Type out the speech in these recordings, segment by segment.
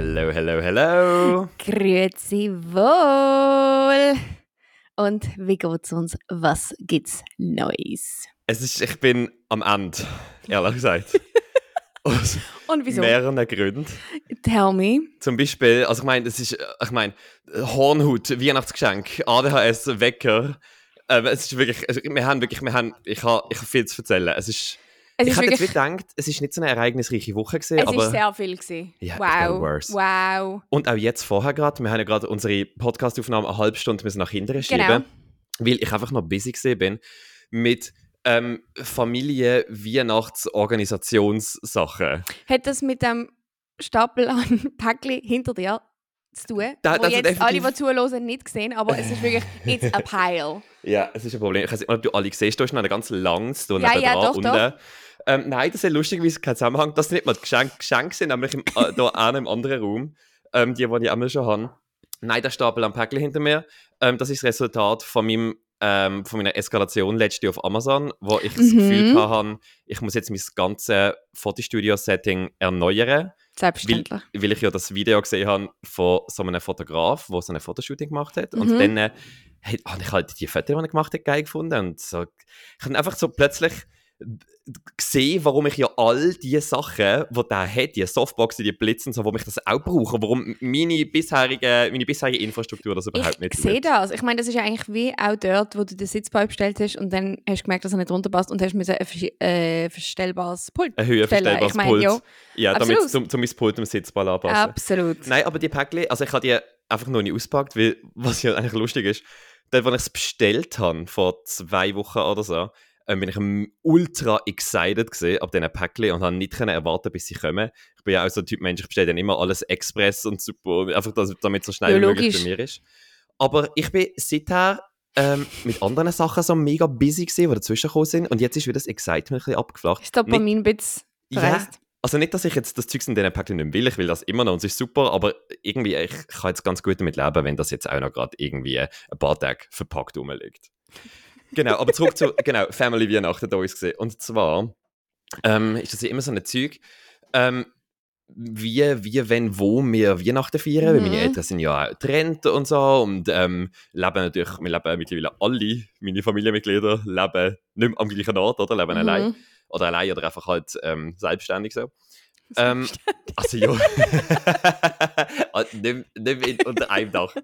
Hello, hello, hello. Grüezi wohl. Und wie geht's uns? Was gibt's Neues? Es ist, ich bin am Ende, ehrlich gesagt. Aus Und wieso? mehreren Gründen. Tell me. Zum Beispiel, also ich meine, das ist, ich meine, Hornhut, Weihnachtsgeschenk, ADHS, Wecker. Ähm, es ist wirklich, also wir haben wirklich, wir haben, ich habe ich hab viel zu erzählen. Es ist, Es ich habe jetzt gedacht, es ist nicht so eine ereignisreiche Woche gesehen, es aber ist sehr viel gewesen. Getting wow. Wow. und auch jetzt vorher gerade, wir haben ja gerade unsere Podcastaufnahme eine halbe Stunde müssen nach hinten schieben, Genau. weil ich einfach noch busy gesehen bin mit ähm, Familie, Weihnachts, Organisationssachen. Hat das mit dem Stapel an Päckchen hinter dir zu tun? Da- wo jetzt ist alle, definitiv- die zuhören, nicht sehen, aber es ist wirklich, it's a pile. Ja, es ist ein Problem. Ich weiß nicht, ob du alle siehst, du hast noch ein ganz langes da Ja, ja, doch, unten. Ähm, nein, das ist lustigerweise kein Zusammenhang. Das sind nicht mal Geschenke, Geschenke sind nämlich im, äh, da einem anderen Raum. Ähm, die, die ich einmal schon habe. Nein, der Stapel am Päckchen hinter mir. Ähm, das ist das Resultat von, meinem, ähm, von meiner Eskalation letztes Jahr auf Amazon, wo ich das Mhm. Gefühl hatte, ich muss jetzt mein ganzes Fotostudio-Setting erneuern, weil, Selbstverständlich. weil ich ja das Video gesehen habe von so einem Fotograf, der so ein Fotoshooting gemacht hat. Und Mhm. dann äh, habe ich halt die Fotos, die er gemacht hat, geil gefunden. Und so, ich habe einfach so plötzlich gesehen, warum ich ja all die Sachen, die der hat, die Softboxen, die Blitzen, so, warum ich das auch brauche, warum meine bisherige, meine bisherige Infrastruktur das überhaupt nicht Ich sehe das. Ich meine, das ist ja eigentlich wie auch dort, wo du den Sitzball bestellt hast und dann hast du gemerkt, dass er nicht runterpasst und hast müssen ein äh, verstellbares Pult Ein höher verstellbares Ich meine, Pult. ja, ja, damit zum, zum mein Pult am Sitzball anpassen. absolut. Nein, aber die Päckchen, also ich habe die einfach noch nicht auspackt, weil, was ja eigentlich lustig ist, dann, als ich es bestellt habe, vor zwei Wochen oder so, ähm, bin ich ultra excited gesehen ab diesen Päckchen und habe nicht können erwarten, bis sie kommen. Ich bin ja auch so ein Typ Mensch, ich bestelle dann immer alles express und super, einfach dass, damit so schnell Ja, wie möglich bei mir ist. Aber ich bin seither ähm, mit anderen Sachen so mega busy gewesen, die dazwischen gekommen sind und jetzt ist wieder das Excitement ein bisschen abgeflacht. Ist Dopamin ein bisschen Ja, verreist? also nicht, dass ich jetzt das Zeugs in diesen Päckchen nicht will, ich will das immer noch und es ist super, aber irgendwie, ich kann jetzt ganz gut damit leben, wenn das jetzt auch noch gerade irgendwie ein paar Tage verpackt rumliegt. Genau, aber zurück zu genau, Family Weihnachten da uns gesehen. Und zwar ähm, ist das ja immer so ein Zeug, ähm, wie, wie, wenn, wo wir Weihnachten feiern, weil meine Mhm. Eltern sind ja auch getrennt und so und ähm, leben natürlich, wir leben mittlerweile alle, meine Familienmitglieder leben nicht mehr am gleichen Ort, oder? Leben allein Mhm. oder allein oder einfach halt ähm, selbstständig so. Ähm, also ja. Ah, nicht, nicht unter einem Dach.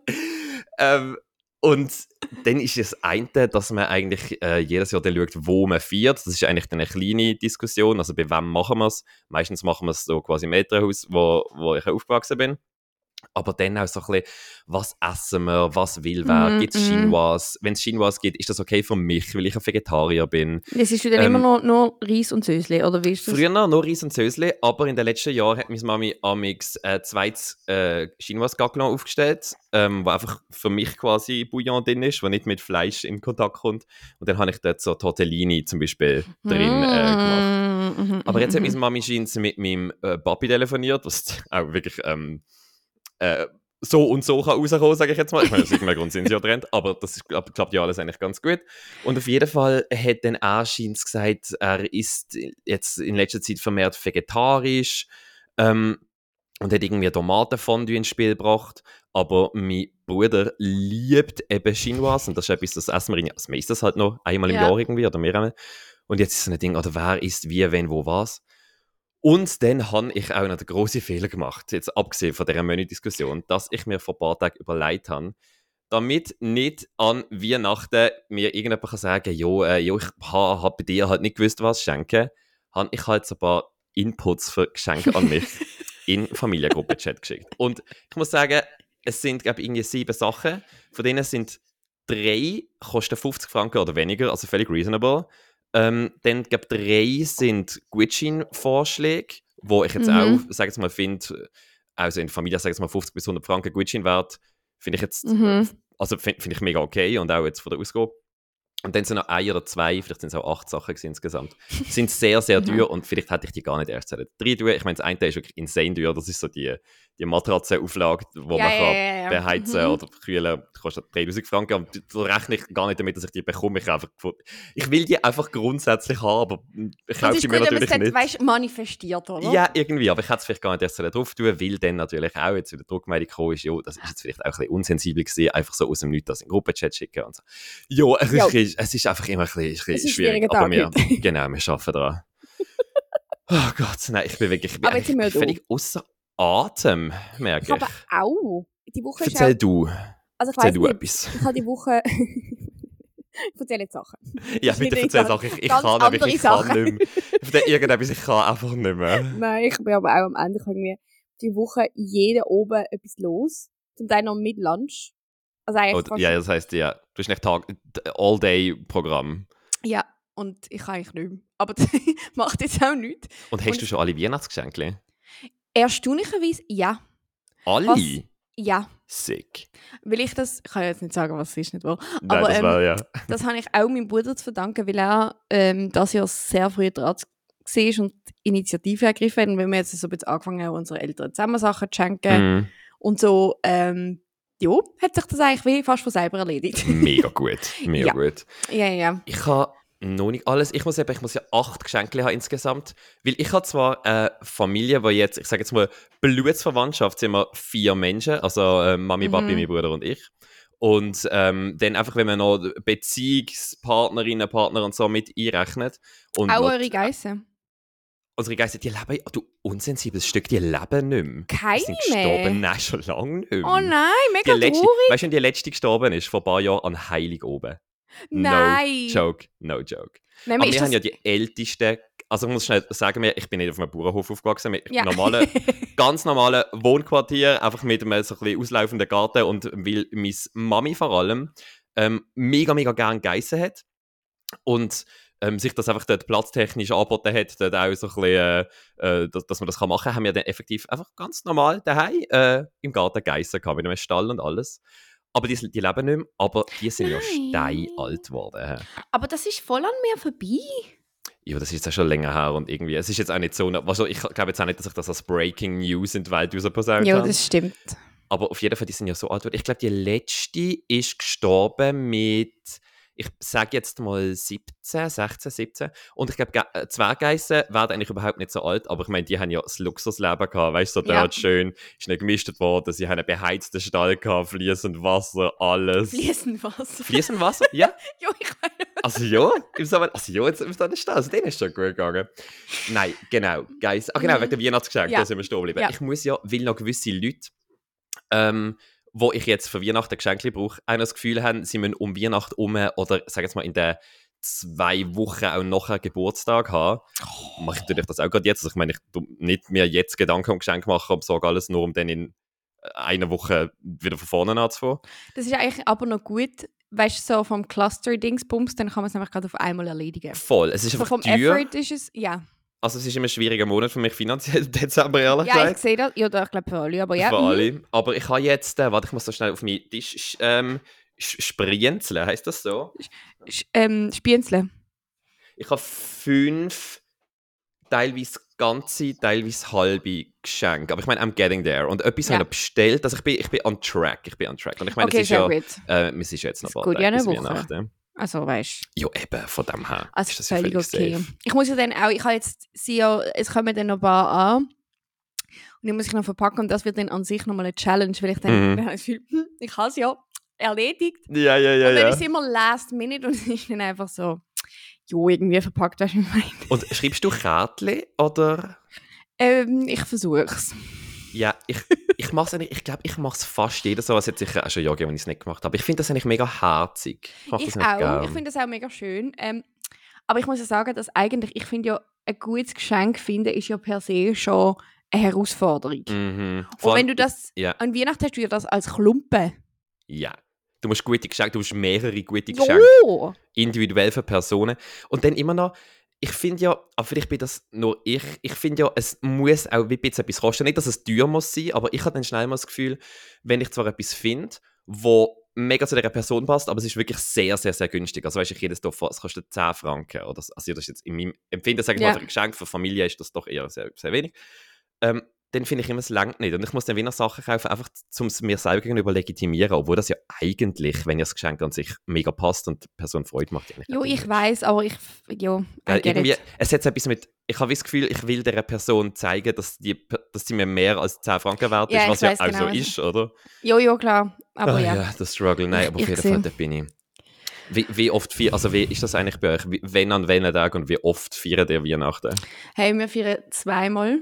ähm, und dann ist es eine, dass man eigentlich äh, jedes Jahr dann schaut, wo man feiert. Das ist eigentlich dann eine kleine Diskussion. Also bei wem machen wir es? Meistens machen wir es so quasi im Elternhaus, wo, wo ich aufgewachsen bin. Aber dann auch so ein bisschen, was essen wir, was will wer, Mhm, gibt es mhm. Chinois? Wenn es Chinois gibt, ist das okay für mich, weil ich ein Vegetarier bin. Es ist dann Ähm, immer noch, noch Reis und Sösli, oder wie ist das? Früher noch nur Reis und Sösli, aber in den letzten Jahren hat meine Mami amix äh, zweites äh, Chinois Gaglan aufgestellt, ähm, wo einfach für mich quasi Bouillon drin ist, wo nicht mit Fleisch in Kontakt kommt. Und dann habe ich dort so Tortellini zum Beispiel drin äh, gemacht. Mhm, Aber jetzt hat mhm, meine Mami scheint mit meinem äh, Papi telefoniert, was auch wirklich ähm, äh, so und so kann rauskommen, sage ich jetzt mal. Ich meine, aus irgendeinem Grund sind sie ja getrennt, aber das ist, glaub, klappt ja alles eigentlich ganz gut. Und auf jeden Fall hat dann auch scheint gesagt, er ist jetzt in letzter Zeit vermehrt vegetarisch ähm, und hat irgendwie Tomatenfondue ins Spiel gebracht. Aber mein Bruder liebt eben Chinois und das ist etwas, das essen wir, irgendwie- also wir essen das halt noch einmal im Ja. Jahr irgendwie oder mehrmals. Und jetzt ist so ein Ding, oder wer isst wie, wenn, wo, was. Und dann habe ich auch noch den grossen Fehler gemacht, jetzt abgesehen von dieser Menü-Diskussion, dass ich mir vor ein paar Tagen überlegt habe, damit nicht an Weihnachten mir irgendjemand kann sagen jo, äh, jo, ich habe hab bei dir halt nicht gewusst, was schenken, habe ich halt so ein paar Inputs für Geschenke an mich in Familiengruppen-Chat geschickt. Und ich muss sagen, es sind, glaube ich, irgendwie sieben Sachen, von denen sind drei kosten 50 Franken oder weniger, also völlig reasonable. Ähm, dann, glaube drei sind Gutschein-Vorschläge, wo ich jetzt Mhm. auch, sage ich mal, finde, also in der Familie, sage ich mal, 50 bis 100 Franken Gutschein wert, finde ich jetzt, Mhm. also finde find ich mega okay und auch jetzt von der Ausgabe. Und dann sind noch ein oder zwei, vielleicht sind es auch acht Sachen insgesamt, sind sehr, sehr Mhm. teuer und vielleicht hätte ich die gar nicht erst sollen. Drei teuer, ich meine, das eine ist wirklich insane teuer, das ist so die, die Matratzenauflage, wo Ja, man ja, kann ja, ja. beheizen Mhm. oder kühlen, die kostet 3000 Franken und da rechne ich gar nicht damit, dass ich die bekomme. Ich, einfach, ich will die einfach grundsätzlich haben, aber ich Das kaufe ist sie gut, mir man natürlich nicht. weißt, manifestiert, oder? Ja, irgendwie, aber ich hätte es vielleicht gar nicht erst drauf tun, weil dann natürlich auch jetzt wieder Druckmeldung gekommen ist, jo, das ist jetzt vielleicht auch ein bisschen unsensibel gewesen, einfach so aus dem Nichts das in den Gruppenchat schicken und so. Jo, es. Ist, es ist einfach immer ein bisschen, ein bisschen schwierig, aber wir, heute. genau, wir arbeiten dran. Oh Gott, nein, ich bin wirklich, ich bin, Aber eigentlich völlig außer Atem, merke Ich ich. habe auch. Die Woche Erzähl auch, du, also ich erzähl weiss du nicht, etwas. ich habe die Woche... ich erzähle jetzt Sachen. Ja, ist bitte erzähl Sachen, ich, ich kann nämlich, ich kann nicht mehr. Ich irgendetwas, ich kann einfach nicht mehr. Nein, ich bin aber auch am Ende. Ich habe irgendwie die Woche jeden oben etwas los. Zum Teil noch mit Lunch. Also eigentlich fast- ja, das heisst, ja, du hast nicht Tag, All-Day-Programm. ja. Und ich kann eigentlich nicht mehr. Aber das macht jetzt auch nichts. Und hast Und- du schon alle Weihnachtsgeschenke? Erstaunlicherweise, ja. Alle? Was? Ja. Sick. Weil ich das... Ich kann jetzt nicht sagen, was es ist, nicht wahr? Nein, Aber, das ähm, war ja. Das habe ich auch meinem Bruder zu verdanken, weil er ähm, das Jahr sehr früh dran war und Initiative ergriffen hat. Und wenn wir jetzt so ein bisschen angefangen haben, unsere Eltern zusammen Sachen zu schenken Mhm. und so, ähm, ja, hat sich das eigentlich wie fast von selber erledigt. Mega gut. Mega Ja. gut. ja, ja. Ich habe noch nicht alles. Ich muss eben, ich muss ja acht Geschenke haben insgesamt. Weil ich habe zwar eine Familie, wo jetzt, ich sage jetzt mal, Blutsverwandtschaft sind wir vier Menschen, also äh, Mami, Mhm. Papi, mein Bruder und ich. Und ähm, dann einfach, wenn man noch Beziehungspartnerinnen, Partner und so mit einrechnet. Und Auch eure Geissen. Unsere Geister, die leben, du unsensibles Stück, die leben nicht mehr. Keine die sind mehr? gestorben, nein, schon lange nicht mehr. Oh nein, Die mega letzte, traurig. weißt du, wann die letzte gestorben ist? Vor ein paar Jahren an Heilig oben. Nein. No joke, no joke. Nein, Aber wir haben ja die ältesten, also ich muss schnell sagen, ich bin nicht auf einem Bauernhof aufgewachsen, mit Ja. normalen, ganz normalen Wohnquartier, einfach mit einem so ein bisschen auslaufenden Garten und weil meine Mami vor allem ähm, mega, mega gern Geissen hat und ähm, sich das einfach dort platztechnisch angeboten hat, dort auch so ein bisschen, äh, äh, dass, dass man das kann machen kann, haben wir dann effektiv einfach ganz normal daheim äh, im Garten Geissen gehabt, mit einem Stall und alles. Aber die, die leben nicht mehr, aber die sind ja Nein. steinalt geworden. Aber das ist voll an mir vorbei. Ja, das ist jetzt auch schon länger her und irgendwie, es ist jetzt auch nicht so, also ich glaube jetzt auch nicht, dass ich das als Breaking News in die Welt rausposaunt Ja, das stimmt. Aber auf jeden Fall, die sind ja so alt geworden. Ich glaube, die letzte ist gestorben mit, ich sage jetzt mal 17, 16, 17. Und ich glaube, Ge- äh, Zwerggeissen werden eigentlich überhaupt nicht so alt, aber ich meine, die haben ja das Luxusleben gehabt, weißt du, so Ja. dort schön, ist nicht gemischt worden, sie haben einen beheizten Stall gehabt, fließend Wasser, alles. Fließend Wasser. Fließend Wasser? Ja. ja, ich meine. Also ja, im Sommer, also ja, jetzt ist da nicht Stall, also den ist schon gut gegangen. Nein, genau, Guys. Ah genau, Mhm. wegen der Weihnachtsgeschenke, Ja. da sind wir stehen geblieben. Ja. Ich muss ja, weil noch gewisse Leute, ähm, wo ich jetzt für Weihnachten Geschenke brauche, auch das Gefühl haben, sie müssen um Weihnachten um oder, sag jetzt mal, in den zwei Wochen auch noch einen Geburtstag haben. Mache ich natürlich das auch gerade jetzt. Also ich meine, ich nicht mir jetzt Gedanken um Geschenke machen und besorge alles nur, um dann in äh, einer Woche wieder von vorne anzufangen. Das ist eigentlich aber noch gut, weißt du, so vom Cluster-Dingsbums, dann kann man es einfach gerade auf einmal erledigen. Voll. Es ist So einfach vom teuer. Effort ist es, ja. Also es ist immer ein schwieriger Monat für mich finanziell, Dezember ehrlich Ja, gesagt. ich sehe das. Ja, ich glaube für alle, aber ja. Für mhm. alle. Aber ich habe jetzt, äh, warte, ich muss so schnell auf meinen Tisch sch- ähm, sprienzeln, heißt das so? Sch- Ähm, Spienzle. Ich habe fünf teilweise ganze, teilweise halbe Geschenke. Aber ich meine, I'm getting there. Und etwas Ja. habe ich bestellt. Also ich bin, ich bin on track. Ich bin on track. Und ich meine, Okay, es ist ja, gut. äh, es ist ja jetzt noch ja eine bis. Weihnachten. Also, weißt du. Ja, eben, von dem her. Also ist das ja völlig okay. safe. Ich muss ja dann auch, ich habe jetzt, sie ja, es kommen dann noch ein paar an. Und die muss ich noch verpacken und das wird dann an sich nochmal eine Challenge, weil ich dann, Mhm. ich hm, ich habe es ja erledigt. Ja, ja, ja, und dann ja. ist es immer last minute und es ist dann einfach so, jo, irgendwie verpackt, weißt du, ich meine. Und schreibst du Kärtchen oder... Ähm, ich versuche es. Ja, ich, ich mache es ich glaube, ich mache es fast jeder so, es hat sicher auch schon Jahre, wenn ich es nicht gemacht habe. Ich finde das eigentlich mega herzig. Ich Ich auch. gern. Ich finde das auch mega schön. Ähm, aber ich muss ja sagen, dass eigentlich, ich finde ja, ein gutes Geschenk finden ist ja per se schon eine Herausforderung. Mhm. Und Vor wenn du das Ja, an Weihnachten hast, du ja das als Klumpen. ja. Du musst gute Geschenke, du musst mehrere gute Geschenke, Jo! individuell für Personen. Und dann immer noch, ich finde ja, aber vielleicht bin das nur ich, ich finde ja, es muss auch wie bisschen etwas kosten. Nicht, dass es teuer muss sein, aber ich habe dann schnell mal das Gefühl, wenn ich zwar etwas finde, wo mega zu dieser Person passt, aber es ist wirklich sehr, sehr, sehr günstig. Also weißt du, jedes Dorf, es kostet 10 Franken. Oder, so. also das ist jetzt in meinem Empfinden, sage ich Ja. mal, für ein Geschenk für Familie ist das doch eher sehr, sehr wenig. Ähm, dann finde ich immer, es langt nicht. Und ich muss dann wieder Sachen kaufen, einfach um es mir selber gegenüber legitimieren, obwohl das ja eigentlich, wenn ja das Geschenk an sich mega passt und die Person Freude macht. ja Jo, ich weiß, aber ich, jo, get irgendwie, it. es hat so etwas mit, ich habe das Gefühl, ich will der Person zeigen, dass, die, dass sie mir mehr als 10 Franken wert ist, Ja, was ja auch genau, so was- ist, oder? Jo, jo, klar. Aber Ah, ja. ja, der Struggle, nein, aber auf jeden. Fall, da bin ich. Wie, wie oft feiern, also wie ist das eigentlich bei euch? Wie, wenn an welchen Tag und wie oft feiert ihr Weihnachten? Hey, wir feiern zweimal.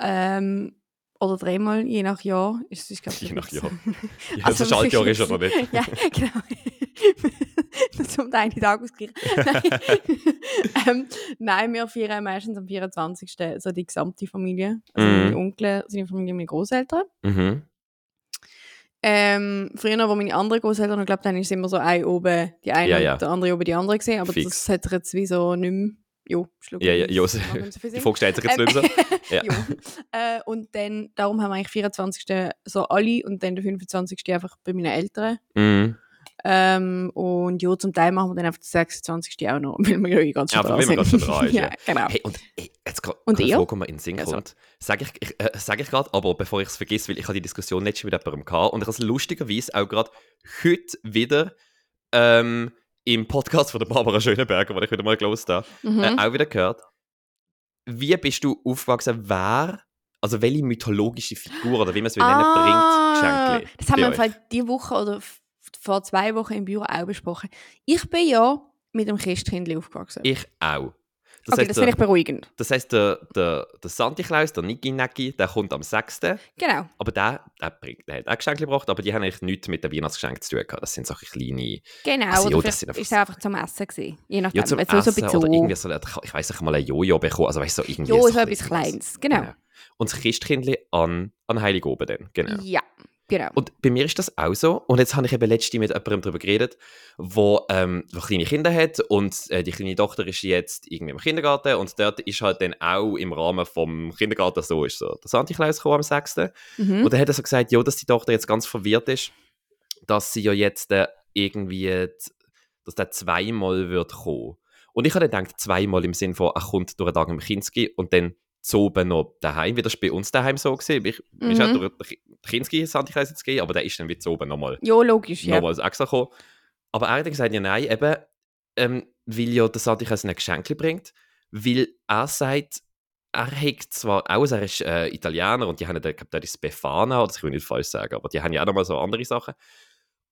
Ähm, oder dreimal, je nach Jahr. Ist, ist, glaub, Je nach. Jahr. Ja, Also, das Schaltjahr ist aber nicht. ja, genau. das um den einen Tag ausgleichen. Nein. ähm, nein, wir feiern meistens am 24. so die gesamte Familie. Also Mhm. meine Onkel, seine Familie, meine Großeltern. Mhm. Ähm, früher, wo meine anderen Großeltern, ich glaube, dann ist immer so ein oben die eine Ja, ja. der andere oben die andere gesehen, aber Fix. das hat sich jetzt wie so nicht mehr, jo, schlug Ja, ja, viel die. Frage stellt sich jetzt Ähm, nicht mehr so. Ja. Äh, und dann, darum haben wir eigentlich 24. so alle und dann der 25. einfach bei meinen Eltern. Mhm. Ähm, und ja, zum Teil machen wir dann einfach den 26. auch noch, weil wir ja eh ganz schön dran sind. schon dran ist, ja, ja. genau. Hey, und ey, jetzt gerade Und eine? Frage, die in den Sinn Ja, kommt. Sage ich, ich, äh, sag ich gerade, aber bevor ich es vergesse, weil ich habe die Diskussion schon mit jemandem gehabt und ich habe es lustigerweise auch gerade heute wieder ähm, im Podcast von der Barbara Schöneberger, den ich wieder mal gelesen habe, Mhm. äh, auch wieder gehört. Wie bist du aufgewachsen? Wer, also welche mythologische Figur oder wie man es will nennen, Ah, bringt Geschenke? Das haben wir im? Fall diese Woche oder vor zwei Wochen im Büro auch besprochen. Ich bin ja mit dem Christkindli aufgewachsen. Ich auch. Das okay, heisst, das finde ich beruhigend. das heisst, der, der, der Santi Klaus, der Niki Naki, der kommt am 6. Genau. Aber der, der, bringt, der hat auch Geschenke gebracht, aber die haben eigentlich nichts mit den Weihnachtsgeschenken zu tun gehabt. Das sind solche kleine... Genau, Also, oder das sind einfach ist einfach zum Essen gewesen. Je nachdem. Ja, zum Also Essen so oder irgendwie so, ich weiß nicht mal ein Jojo bekommen, also weißt so irgendwie... Jo, so so etwas Kleines. Genau. Und das Christkindli an, an Heiligoben dann, genau. Ja, genau. Und bei mir ist das auch so. Und jetzt habe ich eben letztens mit jemandem darüber geredet, wo, ähm, wo kleine Kinder hat und äh, die kleine Tochter ist jetzt irgendwie im Kindergarten und dort ist halt dann auch im Rahmen vom Kindergarten so ist so der Santi Klaus gekommen am 6. Mhm. Und dann hat er so gesagt, ja, dass die Tochter jetzt ganz verwirrt ist, dass sie ja jetzt äh, irgendwie, dass der zweimal wird kommen. Und ich habe dann gedacht, zweimal im Sinn von, er kommt durch den Tag im Kinski und dann zu oben noch daheim, wie das bei uns daheim so gewesen. Ich, mhm. ist auch durch den Kinski Santikreis jetzt gegeben, aber der ist dann wie zu oben nochmal Jo, logisch, ja. nochmals extra gekommen. Aber er hat gesagt, ja nein, eben, ähm, weil ja der Santikreis ein Geschenk bringt, weil er sagt, er hat zwar auch, er ist äh, Italiener und die haben, ich glaube, das ist Befana, das will ich nicht falsch sagen, aber die haben ja auch nochmal so andere Sachen.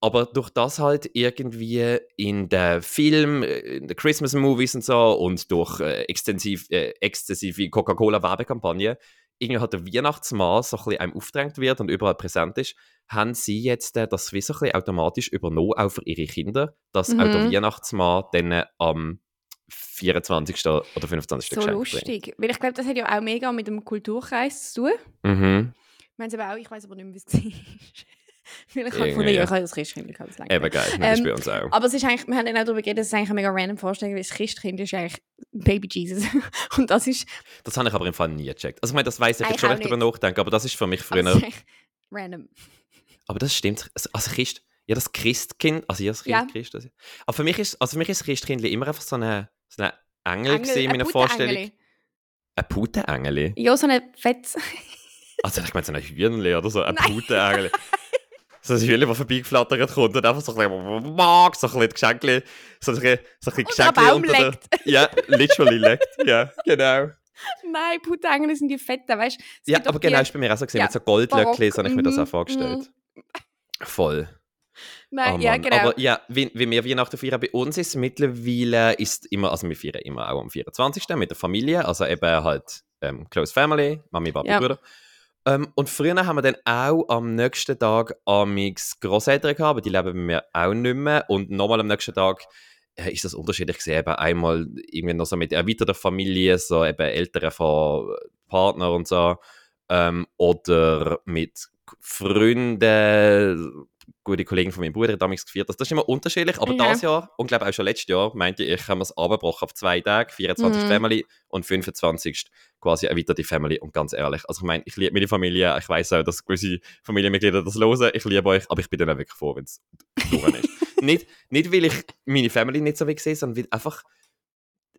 Aber durch das halt irgendwie in den Film, äh, in den Christmas-Movies und so und durch äh, extensiv, äh, exzessive Coca-Cola-Werbekampagne irgendwie halt der Weihnachtsmann so ein bisschen einem aufgedrängt wird und überall präsent ist, haben sie jetzt äh, das wie so ein bisschen automatisch übernommen, auch für ihre Kinder, dass auch der Mhm. Weihnachtsmann dann äh, am 24. oder 25. So lustig. Weil ich glaube, das hat ja auch mega mit dem Kulturkreis zu tun. bringt. Mhm. Ich meine aber auch, ich weiß aber nicht mehr, wie es war. Weil ich habe Irgendwie, gefunden, ja, ich habe das Christkindli gehabt, das langt Eben geil, das ist Ähm, bei uns auch. Aber es ist eigentlich, wir haben auch darüber geredet, es ist eigentlich eine mega random Vorstellung, weil das Christkind ist eigentlich Baby Jesus. Und das ist, Das habe ich aber im Fall nie gecheckt. Also ich meine, das weiß ich Eigentlich jetzt schon, ich darüber nicht. nachdenke, aber das ist für mich aber das früher... ist eigentlich random. Aber das stimmt. Also also Christ, ja, das Christkind, also ja, das Kind, Ja. Christus. Aber für mich ist, also für mich ist das Christkind immer einfach so eine, so eine Engel, Engel, gewesen in ein meiner Vorstellung. Putenengeli. Ein Putenengel? Ja, so eine Fetz. Also ich meine, so ein Hühnchen oder so, ein. Putenengel. So ein Hühnchen, das vorbeigeflattert kommt und einfach so ein bisschen, mag, so ein bisschen Geschenkli, so ein bisschen, so ein bisschen Baum unter der-. Ja, literally leckt, ja, genau. Nein, Putenengel sind die Fetten, weißt du? Ja, aber genau, die- ist bei mir auch so gesehen, Ja, mit so Goldlöckli, so habe ich mir das auch vorgestellt. Voll. Nein, Oh ja, genau. Aber ja, wie, wie wir Weihnachten feiern, bei uns ist mittlerweile ist immer, also wir feiern immer auch am 24. mit der Familie, also eben halt ähm, Close Family, Mami, Papa, Ja. Bruder. Ähm, und früher haben wir dann auch am nächsten Tag amix Großeltern gehabt, aber die leben bei mir auch nicht mehr. Und nochmal am nächsten Tag äh, ist das unterschiedlich gesehen. Eben einmal irgendwie noch so mit erweiterter Familie, so eben Eltern von Partner und so. Ähm, oder mit Freunden, gute Kollegen von meinem Bruder haben damals gefeiert. Das, das ist immer unterschiedlich, aber Ja. dieses Jahr und glaube auch schon letztes Jahr, meinte ich, haben wir es abgebrochen auf zwei Tage, 24. Mhm. Family und 25. quasi erweiterte Family. Und ganz ehrlich, also ich meine, ich liebe meine Familie, ich weiß auch, dass gewisse Familienmitglieder das hören, ich liebe euch, aber ich bin dann auch wirklich froh, wenn es durch ist. nicht, nicht, weil ich meine Family nicht so will sehen, sondern weil einfach,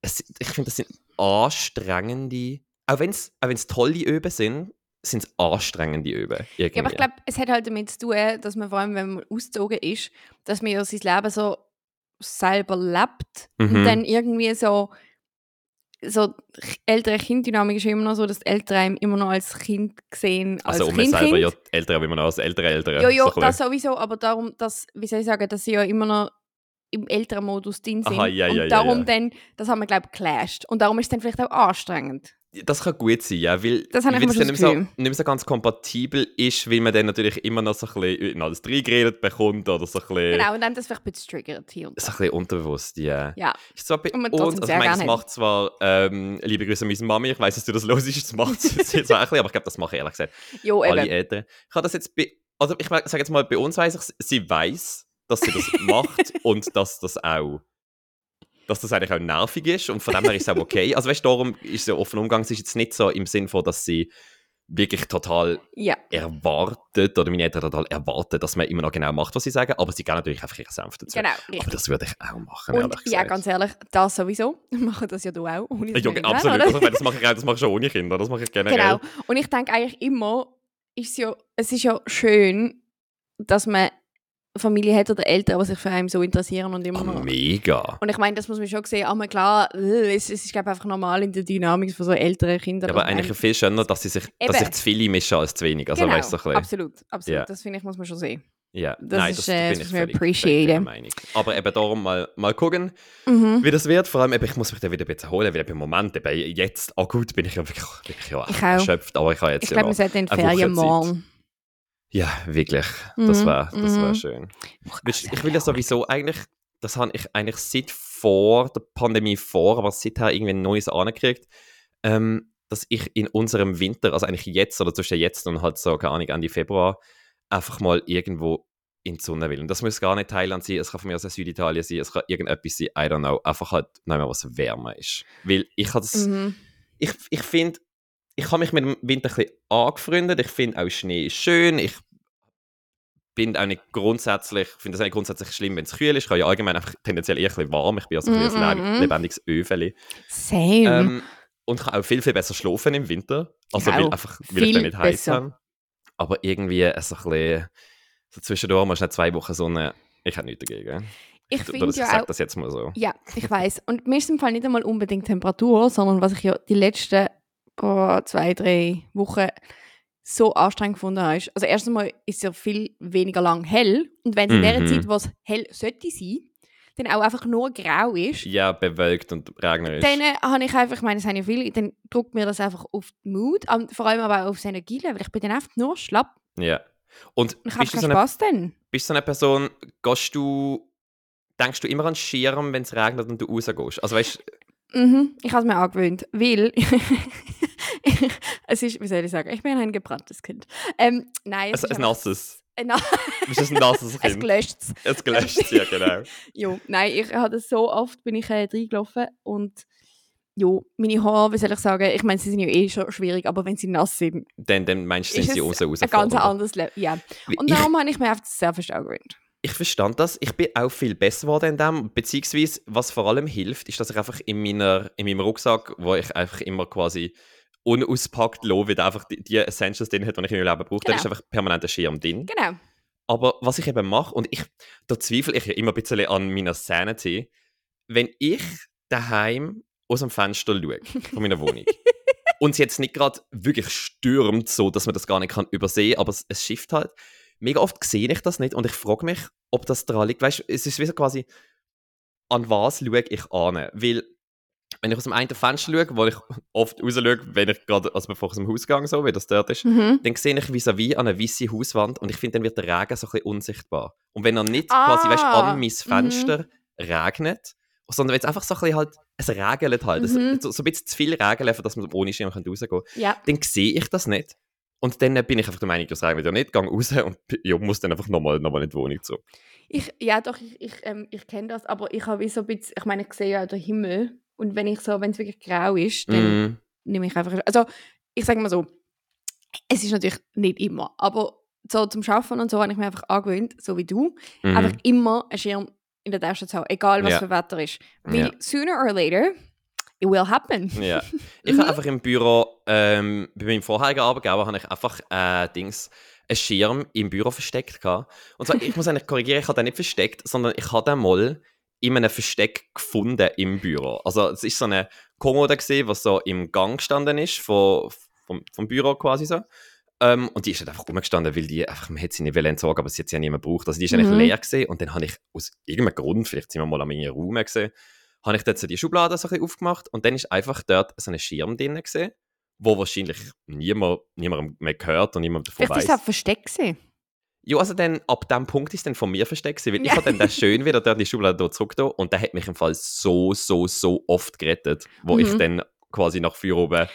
es, ich finde, das sind anstrengende, auch wenn es auch wenn's tolle Öben sind, sind es anstrengende Öben. Irgendwie. Ja, aber ich glaube, es hat halt damit zu tun, dass man vor allem, wenn man ausgezogen ist, dass man ja sein Leben so selber lebt Mhm. und dann irgendwie so so ältere Kinddynamik ist immer noch so, dass die Eltern immer noch als Kind sehen, als also um Kind, selber kind. ja älter, wie man als ältere Eltern. Ja, ja, so das sowieso, aber darum, dass, wie soll ich sagen, dass sie ja immer noch im älteren Modus drin sind. Aha, ja, und ja, ja, darum ja. dann, das haben wir, glaube ich, geclasht. Und darum ist es dann vielleicht auch anstrengend. Das kann gut sein, ja, weil, Das weil es dann nicht so, Gefühl. nicht mehr so ganz kompatibel ist, weil man dann natürlich immer noch so ein bisschen in alles reingeredet bekommt oder so ein bisschen, Genau, und dann das vielleicht ein bisschen triggert hier und so da. ein bisschen unterbewusst, ja. Ja, Ist zwar bei uns, also ich meine, das gerne macht zwar, ähm, liebe Grüße an meine Mami, ich weiß, dass du das los ist, das macht es jetzt so ein bisschen, aber ich glaube, das mache ich ehrlich gesagt jo, alle eben. Eltern. Ich habe das jetzt bei, also ich sage jetzt mal, bei uns weiß ich, sie weiß, dass sie das macht und dass das auch, dass das eigentlich auch nervig ist und von dem her ist es auch okay. Also weißt du, darum ist so offen Umgang, es ist jetzt nicht so im Sinn von, dass sie wirklich total Ja, erwartet oder meine Eltern total erwarten, dass man immer noch genau macht, was sie sagen, aber sie geben natürlich einfach ihren Senf dazu. genau, Aber das würde ich auch machen, Und ja, ganz ehrlich, das sowieso. Machen das ja du auch. Ohne das Ja, zu absolut. meine, das mache ich auch, das mache ich schon ohne Kinder, das mache ich generell. Genau. Und ich denke eigentlich immer, ist ja, es ist ja schön, dass man Familie hat oder Eltern, die sich für einen so interessieren und immer noch. mega. Und ich meine, das muss man schon sehen, aber klar, äh, es, es ist glaube einfach normal in der Dynamik von so älteren Kindern. Ja, aber eigentlich viel schöner, dass sie sich, dass sich zu viele mischen als zu wenig. Also, genau, weißt du, so absolut, absolut. Ja. Das finde ich, muss man schon sehen. Ja, Das nein, ist, das äh, bin das ich Meinung. Aber eben darum mal, mal gucken, Mhm. wie das wird. Vor allem, eben, ich muss mich dann wieder ein bisschen holen, weil im Moment, eben jetzt, akut bin ich ja wirklich, wirklich ja, Ich auch. erschöpft, aber ich habe jetzt Ich glaube, wir sollten in Woche Ferien morgen. Ja, wirklich. Das Mhm, wäre das wär mhm. schön. Ich, ich will ja sowieso eigentlich, das habe ich eigentlich seit vor der Pandemie vor, aber seither irgendwie ein neues angekriegt, ähm, dass ich in unserem Winter, also eigentlich jetzt oder zwischen jetzt und halt so, keine Ahnung, Ende Februar, einfach mal irgendwo in die Sonne will. Und das muss gar nicht Thailand sein, es kann von mir aus Süditalien sein, es kann irgendetwas sein, I don't know, einfach halt nicht mehr was wärmer ist. Weil ich habe das, Mhm. ich, ich finde, ich habe mich mit dem Winter ein bisschen angefreundet. Ich finde auch Schnee ist schön. Ich bin auch nicht grundsätzlich, ich finde es nicht grundsätzlich schlimm, wenn es kühl ist. Ich habe ja allgemein einfach tendenziell eher ein bisschen warm. Ich bin also ein, bisschen Mm, ein mm, mm. lebendiges Öfeli. Same. Ähm, und ich kann auch viel, viel besser schlafen im Winter. Also, Ich weil, einfach, weil ich dann nicht heiß habe. Aber irgendwie äh, so ein bisschen, so zwischendurch mal schnell zwei Wochen Sonne. Ich habe nichts dagegen. ich finde ich ja sage auch, das jetzt mal so. Ja, ich weiß. Und mir ist im Fall nicht einmal unbedingt Temperatur, sondern was ich ja die letzten oh, zwei, drei Wochen so anstrengend gefunden habe. ist- Also erstens einmal ist es ja viel weniger lang hell. Und wenn es in der Mhm. Zeit, wo es hell sollte sein, dann auch einfach nur grau ist, Ja, bewölkt und regnerisch. dann äh, habe ich einfach, ich meine, es haben ja viele, dann drückt mir das einfach auf die Mut, vor allem aber auch aufs Energielevel. Ich bin dann einfach nur schlapp Ja. Und und ich habe bist du keinen so eine Spass dann. bist du so eine Person, gehst du, denkst du immer an den Schirm, wenn es regnet und du rausgehst? Also weißt Mhm, ich habe es mir angewöhnt, weil es ist, wie soll ich sagen, ich bin ein gebranntes Kind. Ähm, nein, es ein, ist ein einfach- nasses. Na, Bist du ein nasses es Kind? gelöscht. Es gelöscht, ja genau. Jo, nein, ich habe so oft bin ich äh, reingelaufen und jo, meine Haare, wie soll ich sagen, ich meine, sie sind ja eh schon schwierig, aber wenn sie nass sind, Dann, dann meinst du, ist sind sie es raus, ein ganz anderes Level. Ja. Und Ich, darum habe ich mir auf das sehr fest angewöhnt. ich verstand das. Ich bin auch viel besser geworden in dem. Beziehungsweise, was vor allem hilft, ist, dass ich einfach in, meiner, in meinem Rucksack, wo ich einfach immer quasi unauspackt lasse, weil einfach die, die Essentials drin hat, die ich in meinem Leben brauche, da Genau. ist einfach permanent ein Schirm drin. Genau. Aber was ich eben mache, und ich, da zweifle ich ja immer ein bisschen an meiner Sanity, wenn ich daheim aus dem Fenster schaue, von meiner Wohnung, und es jetzt nicht gerade wirklich stürmt, so dass man das gar nicht kann übersehen aber es, es schifft halt. Mega oft sehe ich das nicht und ich frage mich, ob das daran liegt. Weißt du, es ist wie so quasi, an was schaue ich an? Weil, wenn ich aus dem einen Fenster schaue, wo ich oft raus schaue, wenn ich gerade, also bevor ich aus dem Haus gehe, so, wie das dort ist, Mhm. dann sehe ich vis-à-vis an eine weiße Hauswand und ich finde, dann wird der Regen so ein bisschen unsichtbar. Und wenn er nicht Ah, quasi, weißt, an mein mhm. Fenster regnet, sondern wenn es einfach so ein bisschen halt, es regelt halt, Mhm. es, so, so ein bisschen zu viel regelt, dass man ohne Schirm rausgehen kann, Ja. dann sehe ich das nicht. Und dann bin ich einfach der Meinung, das reicht wieder nicht, gehe raus und ja, muss dann einfach nochmal noch mal in die Wohnung zurück. Ich, ja, doch, ich, ich, ähm, ich kenne das, aber ich habe so ein bisschen, ich meine, ich sehe ja auch den Himmel und wenn ich so, wenn es wirklich grau ist, dann Mm, nehme ich einfach, also ich sage mal so, es ist natürlich nicht immer, aber so zum Schaffen und so habe ich mir einfach angewöhnt, so wie du, mhm. einfach immer einen Schirm in der Tasche zu haben, egal was Ja. für Wetter ist. Weil Ja. sooner or later, it will happen. Ja. Ich habe einfach im Büro, ähm, bei meinem vorherigen Arbeitgeber, habe ich einfach äh, Dings, einen Schirm im Büro versteckt. Gehabt. Und zwar, ich muss eigentlich korrigieren, ich habe den nicht versteckt, sondern ich habe den mal in einem Versteck gefunden im Büro. Also es ist so eine Kommode gesehen, was so im Gang gestanden ist, von, vom, vom Büro quasi so. Ähm, und die ist halt einfach rumgestanden, weil die einfach, man hätte sie nicht entsorgen, aber sie hat sie ja niemand gebraucht. Also die ist eigentlich Mhm. leer gesehen und dann habe ich aus irgendeinem Grund, vielleicht sind wir mal an meinem Raum gesehen, habe ich dort so die Schublade so ein bisschen aufgemacht und dann ist einfach dort so ein Schirm drin gesehen, wo wahrscheinlich niemand, niemandem mehr gehört und niemand davon Vielleicht ist es weiß. auch versteckt gewesen. Ja, also dann, ab dem Punkt ist es dann von mir versteckt weil Ja. ich habe dann den schön wieder dort in die Schublade zurückgetan und der hat mich im Fall so, so, so oft gerettet, wo ich Mhm. dann quasi nach vier oben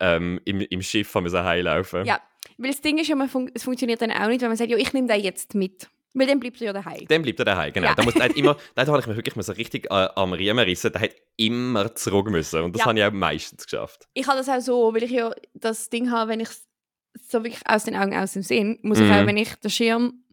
ähm, im, im Schiff haben müssen heimlaufen. Ja, weil das Ding ist ja, fun es funktioniert dann auch nicht, wenn man sagt, ja, ich nehme den jetzt mit. Weil dann bleibt er ja daheim. Dann bleibt er daheim, genau. Ja. Da, muss, hat immer, da habe ich mich wirklich so richtig äh, am Riemen rissen. Der hat immer zurück müssen und das Ja. habe ich auch meistens geschafft. Ich habe das auch so, weil ich ja das Ding habe, wenn ich so wirklich aus den Augen, aus dem Sinn, muss ich Mhm. auch, wenn ich den Schirm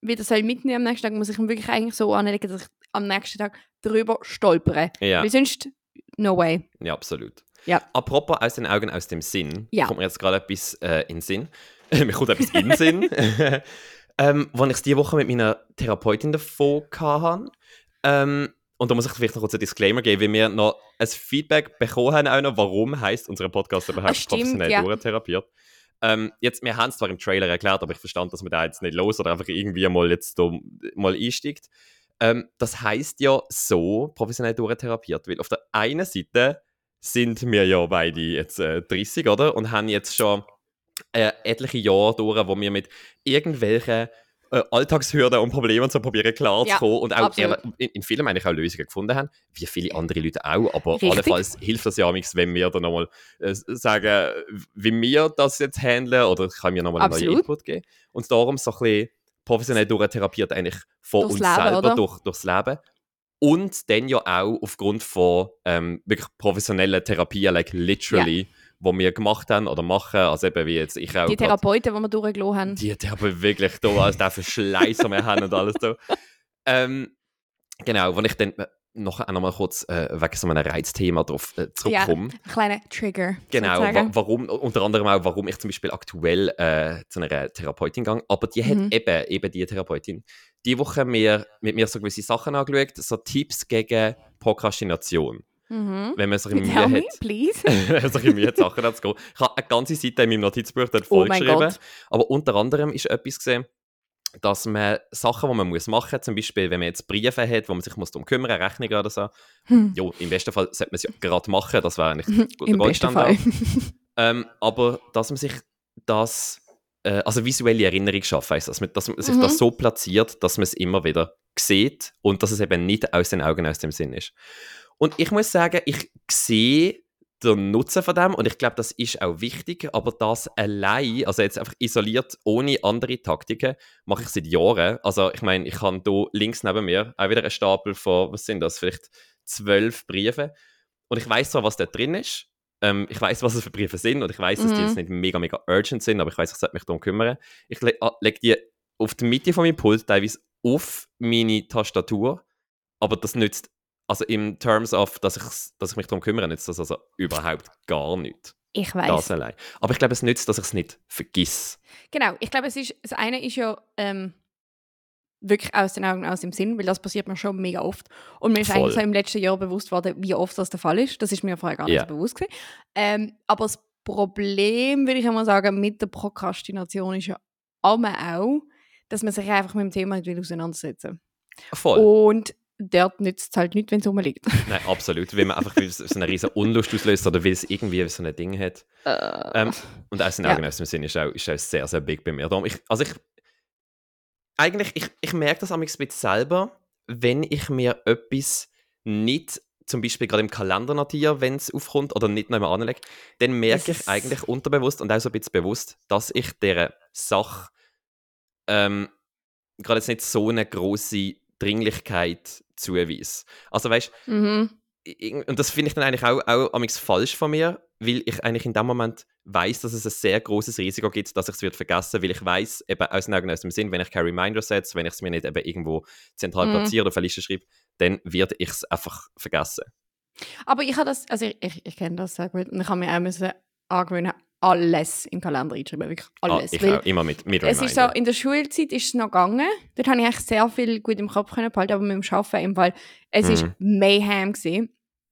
wieder soll mitnehmen am nächsten Tag, muss ich ihn wirklich eigentlich so anlegen, dass ich am nächsten Tag drüber stolpere. Ja. Weil sonst, no way. Ja, absolut. Ja. Apropos aus den Augen, aus dem Sinn, Ja. kommt mir jetzt gerade etwas äh, in den Sinn. mir kommt etwas in den Sinn. ähm, als ich es diese Woche mit meiner Therapeutin davon hatte. Ähm, und da muss ich vielleicht noch kurz einen Disclaimer geben, weil wir noch ein Feedback bekommen haben, auch noch, warum heißt unser Podcast überhaupt Ah, stimmt, professionell ja. durchtherapiert. Ähm, jetzt, wir haben es zwar im Trailer erklärt, aber ich verstand, dass man da jetzt nicht los oder einfach irgendwie mal jetzt da mal einsteigt. Ähm, das heißt ja so professionell durchtherapiert, weil auf der einen Seite sind wir ja beide jetzt äh, 30, oder? Und haben jetzt schon äh, etliche Jahre durch, wo wir mit irgendwelchen Alltagshürden und Problemen zu probieren klar Ja, zu kommen und auch absolut. ehrlich- in, in vielen eigentlich auch Lösungen gefunden haben, wie viele andere Leute auch, aber Richtig. allenfalls hilft das ja manchmal, wenn wir dann nochmal äh, sagen, wie wir das jetzt handeln oder ich kann mir nochmal einen neuen. Input geben und darum so ein bisschen professionell durchtherapiert eigentlich von Durchs uns Leben, selber oder? durch, durchs Leben und dann ja auch aufgrund von ähm, wirklich professionellen Therapien, like literally, wo wir gemacht haben oder machen, also eben wie jetzt ich auch Die grad- Therapeuten, die wir durchgelassen haben. die, die haben wirklich da alles der Verschleiß, den wir haben und alles so. Ähm, genau, wenn ich dann äh, noch einmal mal kurz äh, wegen so einem Reizthema drauf äh, zurückkomme. Ein kleiner Trigger. Genau, wa warum, unter anderem auch, warum ich zum Beispiel aktuell äh, zu einer Therapeutin gehe. Aber die hat Mhm. eben, eben die Therapeutin, die Woche mir, mit mir so gewisse Sachen angeschaut, so Tipps gegen Prokrastination. Mhm. Wenn man sich Mühe me, hat, please. wenn man sich Mühe hat, Sachen anzugehen. Ich habe eine ganze Seite in meinem Notizbuch dort Oh vollgeschrieben. Gott. Aber unter anderem ist etwas gesehen, dass man Sachen, die man muss machen muss, zum Beispiel, wenn man jetzt Briefe hat, wo man sich muss darum kümmern muss, Rechnungen oder so, Hm. jo, im besten Fall sollte man es ja gerade machen, das wäre eigentlich der Im besten Goldstandard. Fall. Ähm, aber dass man sich das, äh, also visuelle Erinnerung schafft, heisst, dass man, dass man sich Mhm. das so platziert, dass man es immer wieder sieht und dass es eben nicht aus den Augen, aus dem Sinn ist. Und ich muss sagen, ich sehe den Nutzen von dem und ich glaube, das ist auch wichtig, aber das allein, also jetzt einfach isoliert, ohne andere Taktiken, mache ich seit Jahren. Also ich meine, ich habe hier links neben mir auch wieder einen Stapel von, was sind das, vielleicht zwölf Briefe und ich weiß zwar, was da drin ist, ähm, ich weiß, was es für Briefe sind und ich weiß, dass die Mhm. jetzt nicht mega, mega urgent sind, aber ich weiß, ich sollte mich darum kümmern. Ich ah, lege die auf die Mitte von meinem Pult, teilweise auf meine Tastatur, aber das nützt, also in terms of, dass ich, dass ich mich darum kümmere, nützt das also überhaupt gar nicht. Ich Das weiß. allein. Aber ich glaube, es nützt, dass ich es nicht vergiss. Genau, ich glaube, es ist, das eine ist ja ähm, wirklich aus den Augen, aus dem Sinn, weil das passiert mir schon mega oft. Und mir ist Voll. eigentlich so im letzten Jahr bewusst worden, wie oft das der Fall ist. Das ist mir vorher gar nicht so bewusst gewesen. Ähm, aber das Problem, würde ich einmal sagen, mit der Prokrastination ist ja auch, dass man sich einfach mit dem Thema nicht will auseinandersetzen Voll. will. Und dort nützt es halt nicht, wenn es rumliegt. Nein, absolut. Weil man einfach so eine riesen Unlust auslöst oder weil es irgendwie so ein Ding hat. Ähm, und aus den Ja. Augen, aus dem Sinn ist auch, ist auch sehr, sehr big bei mir. Darum, ich, also ich, eigentlich, ich, ich merke das am bisschen selber, wenn ich mir etwas nicht zum Beispiel gerade im Kalender notiere, wenn es aufkommt oder nicht noch einmal anlege, dann merke ich eigentlich unterbewusst und auch so ein bisschen bewusst, dass ich dieser Sache ähm, gerade jetzt nicht so eine große Dringlichkeit zuweise. Also weißt Mhm. und das finde ich dann eigentlich auch, auch amigs falsch von mir, weil ich eigentlich in dem Moment weiß, dass es ein sehr großes Risiko gibt, dass ich es wird vergessen, weil ich weiß eben aus dem Sinn, wenn ich kein Reminder setze, wenn ich es mir nicht eben irgendwo zentral Mhm. platziere oder auf eine Liste schreibe, dann werde ich es einfach vergessen. Aber ich habe das, also ich, ich, ich kenne das sehr gut und ich habe mir auch müssen angewöhnen, alles in den Kalender einschreiben, wirklich alles. Ah, ich weil auch, immer mit, mit es ist so, in der Schulzeit ist es noch gegangen, dort habe ich eigentlich sehr viel gut im Kopf können behalten, aber mit dem Arbeiten im Fall, es ist Mhm. Mayhem gewesen.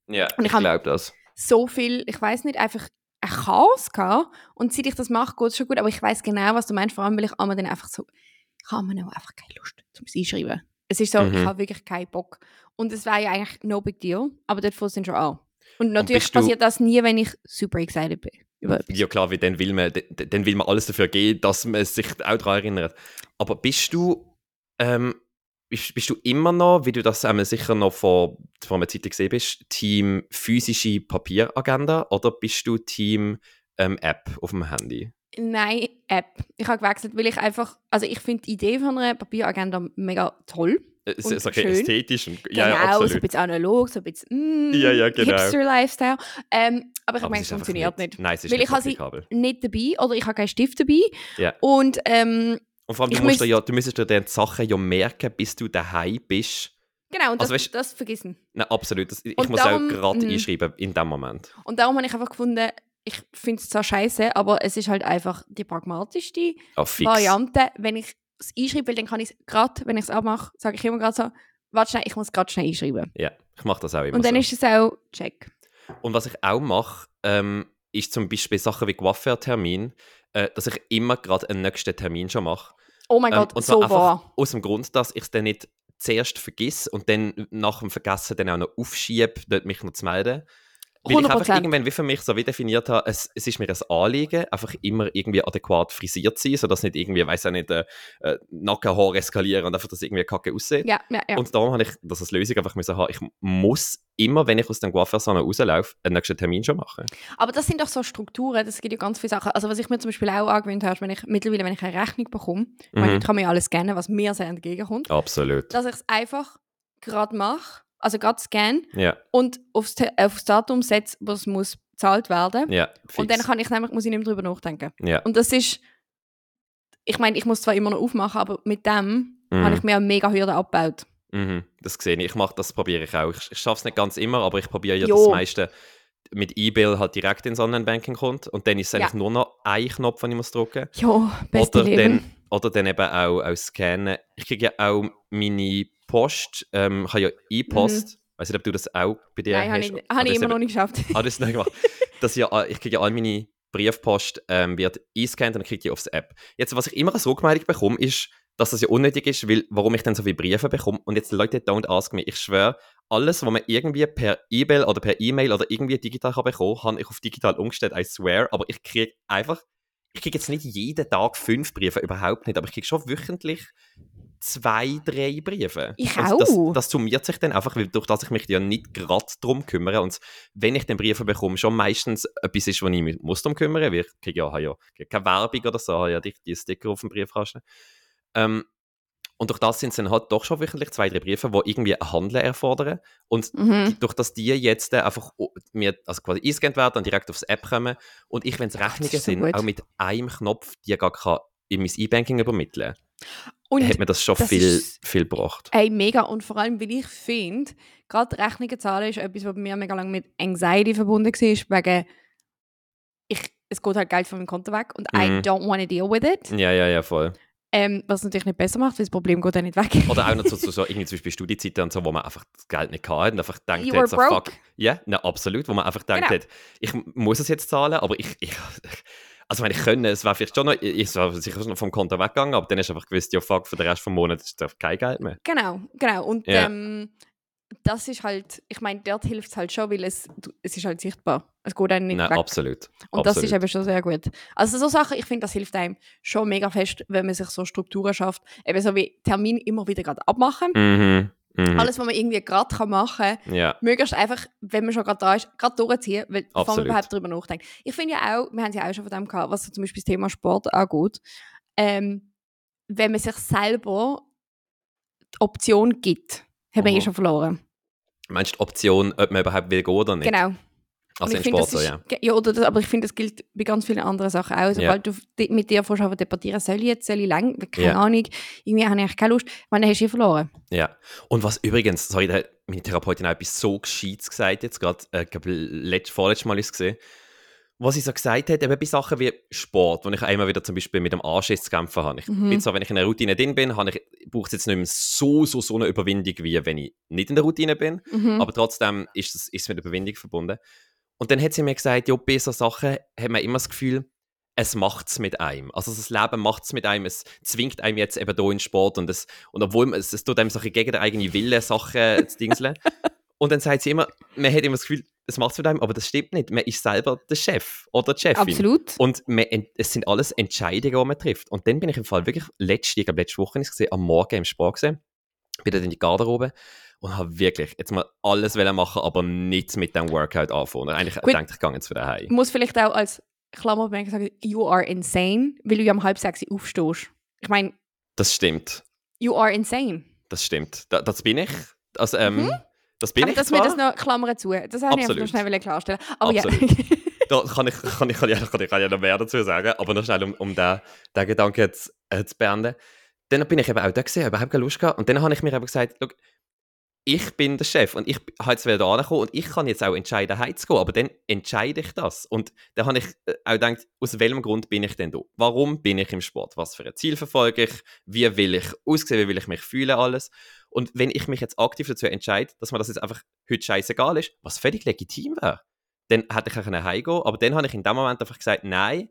ja, und ich ich glaube das. so viel, ich weiß nicht, einfach ein Chaos gehabt. Und seit ich das mache, geht es schon gut. Aber ich weiß genau, was du meinst, vor allem, weil ich einmal dann einfach so, ich habe mir auch einfach keine Lust zum Einschreiben. Es ist so, Mhm. ich habe wirklich keinen Bock. Und es war ja eigentlich no big deal, aber dort dann schon an. Und natürlich du- passiert das nie, wenn ich super excited bin. Über etwas. Ja klar, weil dann will, man, dann will man alles dafür geben, dass man sich auch daran erinnert. Aber bist du, ähm, bist, bist du immer noch, wie du das einmal sicher noch vor, vor einer Zeit gesehen bist, Team physische Papieragenda oder bist du Team ähm, App auf dem Handy? Nein, App. Ich habe gewechselt, weil ich einfach, also ich finde die Idee von einer Papieragenda mega toll. Es Und ist okay, schön. ästhetisch. Und, Genau, ja, ja, so ein absolut. bisschen analog, so ein bisschen mm, Ja, ja, genau. Hipster-Lifestyle. Ähm, aber ich meine, es funktioniert nicht. Nein, es ist Weil nicht ich habe sie- nicht dabei oder ich habe keinen Stift dabei. Ja. Und ähm, Und vor allem, du, ich musst ja, du müsstest dir die Sachen ja merken, bis du daheim bist. genau, und das, Also weißt- das vergessen. Nein, absolut. Das, ich Und muss darum- auch gerade mhm. einschreiben in dem Moment. Und darum habe ich einfach gefunden, ich finde es zwar scheiße, aber es ist halt einfach die pragmatischste fix. Variante. Wenn ich es einschreibe, weil dann kann ich es gerade, wenn ich es abmache, sage ich immer gerade so, warte schnell, ich muss gerade schnell einschreiben. Ja, ich mache das auch immer Und dann so. ist es auch check. Und was ich auch mache, ähm, ist zum Beispiel Sachen wie Coiffeur-Termin, äh, dass ich immer gerade einen nächsten Termin schon mache. Oh mein Ähm, Gott, und so wahr. aus dem Grund, dass ich es dann nicht zuerst vergiss und dann nach dem Vergessen dann auch noch aufschiebe, dort mich noch zu melden. Weil ich einfach 100%. irgendwann wie für mich so wie definiert habe, es, es ist mir ein Anliegen, einfach immer irgendwie adäquat frisiert zu sein, sodass nicht irgendwie, weiß auch nicht, äh, äh, Nackenhaar eskalieren und einfach, dass irgendwie kacke aussieht. Ja, ja, ja. Und darum habe ich das als Lösung einfach müssen haben, ich muss immer, wenn ich aus dem Coiffeur-Salon rauslaufe, einen nächsten Termin schon machen. Aber das sind doch so Strukturen, das gibt ja ganz viele Sachen. Also was ich mir zum Beispiel auch angewöhnt habe, ist, wenn ich mittlerweile, wenn ich eine Rechnung bekomme, Mhm. ich kann mir alles scannen, was mir sehr entgegenkommt, Absolut. dass ich es einfach gerade mache, also gerade scanne Ja, und aufs, Te- aufs Datum setze, wo es muss bezahlt werden. ja, fix. Und dann kann ich nämlich, muss ich nicht mehr drüber nachdenken. ja. Und das ist, ich meine, ich muss zwar immer noch aufmachen, aber mit dem Mhm. habe ich mir eine mega Hürde abgebaut. Mhm, das sehe ich. Ich mache das, probiere ich auch. Ich, ich schaffe es nicht ganz immer, aber ich probiere ja Jo. das meiste mit E-Bill halt direkt ins Online-Banking kommt und dann ist es Ja. eigentlich nur noch ein Knopf, den ich muss drücken Ja, beste oder Leben. dann, oder dann eben auch, auch scannen. Ich kriege ja auch meine Post, ähm, ich habe ja E-Post. Weiß nicht, ob du das auch bei dir Mhm. Nein, habe hast. ich, Ah, habe ich immer noch nicht geschafft. Ah, das nicht gemacht. Das ja, ich kriege ja all meine Briefpost ähm, wird eingescannt und dann kriege ich die aufs App. Jetzt, was ich immer als Rückmeldung bekomme, ist, dass das ja unnötig ist, weil, warum ich dann so viele Briefe bekomme. Und jetzt, Leute, don't ask me. Ich schwöre, alles, was man irgendwie per E-Mail oder per E-Mail oder irgendwie digital kann bekommen, habe ich auf digital umgestellt, I swear. Aber ich kriege einfach, ich kriege jetzt nicht jeden Tag fünf Briefe, überhaupt nicht, aber ich kriege schon wöchentlich zwei, drei Briefe. Ich und das, auch. das summiert sich dann einfach, weil durch das ich mich ja nicht gerade drum kümmere und wenn ich den Briefe bekomme, schon meistens etwas ist, wo ich mich muss drum kümmern, weil ich kriege ja, ja keine Werbung oder so, ja die, die Sticker auf dem Briefkasten. Ähm, und durch das sind es dann halt doch schon wöchentlich zwei, drei Briefe, die irgendwie ein Handeln erfordern. Und Mhm. die, durch das die jetzt einfach mir also quasi eingescannt werden und direkt aufs App kommen und ich, wenn es Rechnungen so sind, gut. auch mit einem Knopf, die gar kann in mein E-Banking übermitteln, Und hat mir das schon das viel, viel gebracht. Ey, mega. Und vor allem, weil ich finde, gerade Rechnungen zahlen ist etwas, was bei mir mega lange mit Anxiety verbunden war, wegen ich, es geht halt Geld von meinem Konto weg und I Mhm. don't want to deal with it. Ja, ja, ja, voll. Ähm, was natürlich nicht besser macht, weil das Problem geht dann nicht weg. Oder auch noch so, so, so irgendwie zum Beispiel Studiezeiten und so, wo man einfach das Geld nicht hat und einfach denkt, You hat, so, broke. fuck. Ja, na, absolut. Wo man einfach denkt, Genau. hat, ich muss es jetzt zahlen, aber ich, ich also wenn ich könnte, es wäre vielleicht schon noch, ich wäre sicher schon noch vom Konto weggegangen, aber dann du einfach gewusst, ja fuck, für den Rest des Monats ist einfach kein Geld mehr. Genau, genau. Und Ja. ähm, das ist halt, ich meine, dort hilft es halt schon, weil es, es ist halt sichtbar. Es geht einem nicht Nein, weg. absolut. Und das ist absolut. eben schon sehr gut. Also so Sachen, ich finde, das hilft einem schon mega fest, wenn man sich so Strukturen schafft. Eben so wie Termin immer wieder gerade abmachen. Mhm. Mhm. Alles, was man irgendwie gerade machen kann, Ja, möglichst einfach, wenn man schon gerade da ist, gerade durchziehen, weil bevor man überhaupt darüber nachdenkt. Ich finde ja auch, wir haben es ja auch schon von dem gehabt, was so zum Beispiel das Thema Sport angeht, ähm, wenn man sich selber die Option gibt, hat man Mhm. eh schon verloren. meinst du die Option, ob man überhaupt will gehen oder nicht? Genau. Also finde, Sport so, ja. ja oder das, aber ich finde, das gilt bei ganz vielen anderen Sachen auch. Sobald du di- mit dir schon debattieren soll ich jetzt, soll ich lang, keine Ja. Ahnung, irgendwie habe ich eigentlich keine Lust, meine, dann hast du eh verloren. Ja. Und was übrigens, sorry, da hat meine Therapeutin auch etwas so Gescheites gesagt, jetzt gerade, äh, letzt, vorletztes Mal ist es gesehen, was sie so gesagt hat, eben bei Sachen wie Sport, wo ich immer wieder zum Beispiel mit dem Anschiss zu kämpfen habe. Ich Mhm. bin zwar, wenn ich in einer Routine drin bin, habe ich, braucht es jetzt nicht mehr so, so, so eine Überwindung, wie wenn ich nicht in der Routine bin. Mhm. Aber trotzdem ist es, ist es mit Überwindung verbunden. Und dann hat sie mir gesagt, ja, bei so Sachen hat man immer das Gefühl, es macht es mit einem. Also das Leben macht es mit einem, es zwingt einem jetzt eben hier in den Sport und, es, und obwohl man, es, es tut einem bisschen gegen den eigenen Willen Sachen zu dingseln. und dann sagt sie immer, man hat immer das Gefühl, es macht es mit einem, aber das stimmt nicht. Man ist selber der Chef oder die Chefin. Absolut. Und man, es sind alles Entscheidungen, die man trifft. Und dann bin ich im Fall wirklich letzte, ich glaube letzte Woche ist es gesehen, am Morgen im Sport gesehen, bin dann in die Garderobe und habe wirklich jetzt mal alles wollen machen, aber nichts mit dem Workout anfangen. Eigentlich Gut. dachte ich, gehe jetzt wieder heim. Ich muss vielleicht auch als Klammerbemerkung sagen, you are insane, weil du ja um halb sechs aufstehst. Ich meine, Das stimmt. you are insane. Das stimmt. Da, das bin ich. Also, ähm, Das bin Mhm. Aber ich dass wir zwar. das noch Klammern zu. Das habe ich einfach Absolut. noch schnell klarstellen. Aber ja. Da kann ich, kann, ich, kann, ich, kann, ich, kann ich noch mehr dazu sagen, aber noch schnell, um, um den, den Gedanken jetzt, äh, zu beenden. Dann bin ich eben auch da gesehen, überhaupt keine Lust gehabt. Und dann habe ich mir eben gesagt, «Schau, ich bin der Chef und ich habe jetzt wieder angekommen und ich kann jetzt auch entscheiden, heimzugehen, aber dann entscheide ich das. Und dann habe ich äh, auch gedacht, aus welchem Grund bin ich denn da? Warum bin ich im Sport? Was für ein Ziel verfolge ich? Wie will ich aussehen? Wie will ich mich fühlen? Alles. Und wenn ich mich jetzt aktiv dazu entscheide, dass mir das jetzt einfach heute scheißegal ist, was völlig legitim wäre, dann hätte ich auch heimgehen Aber dann habe ich in dem Moment einfach gesagt, nein,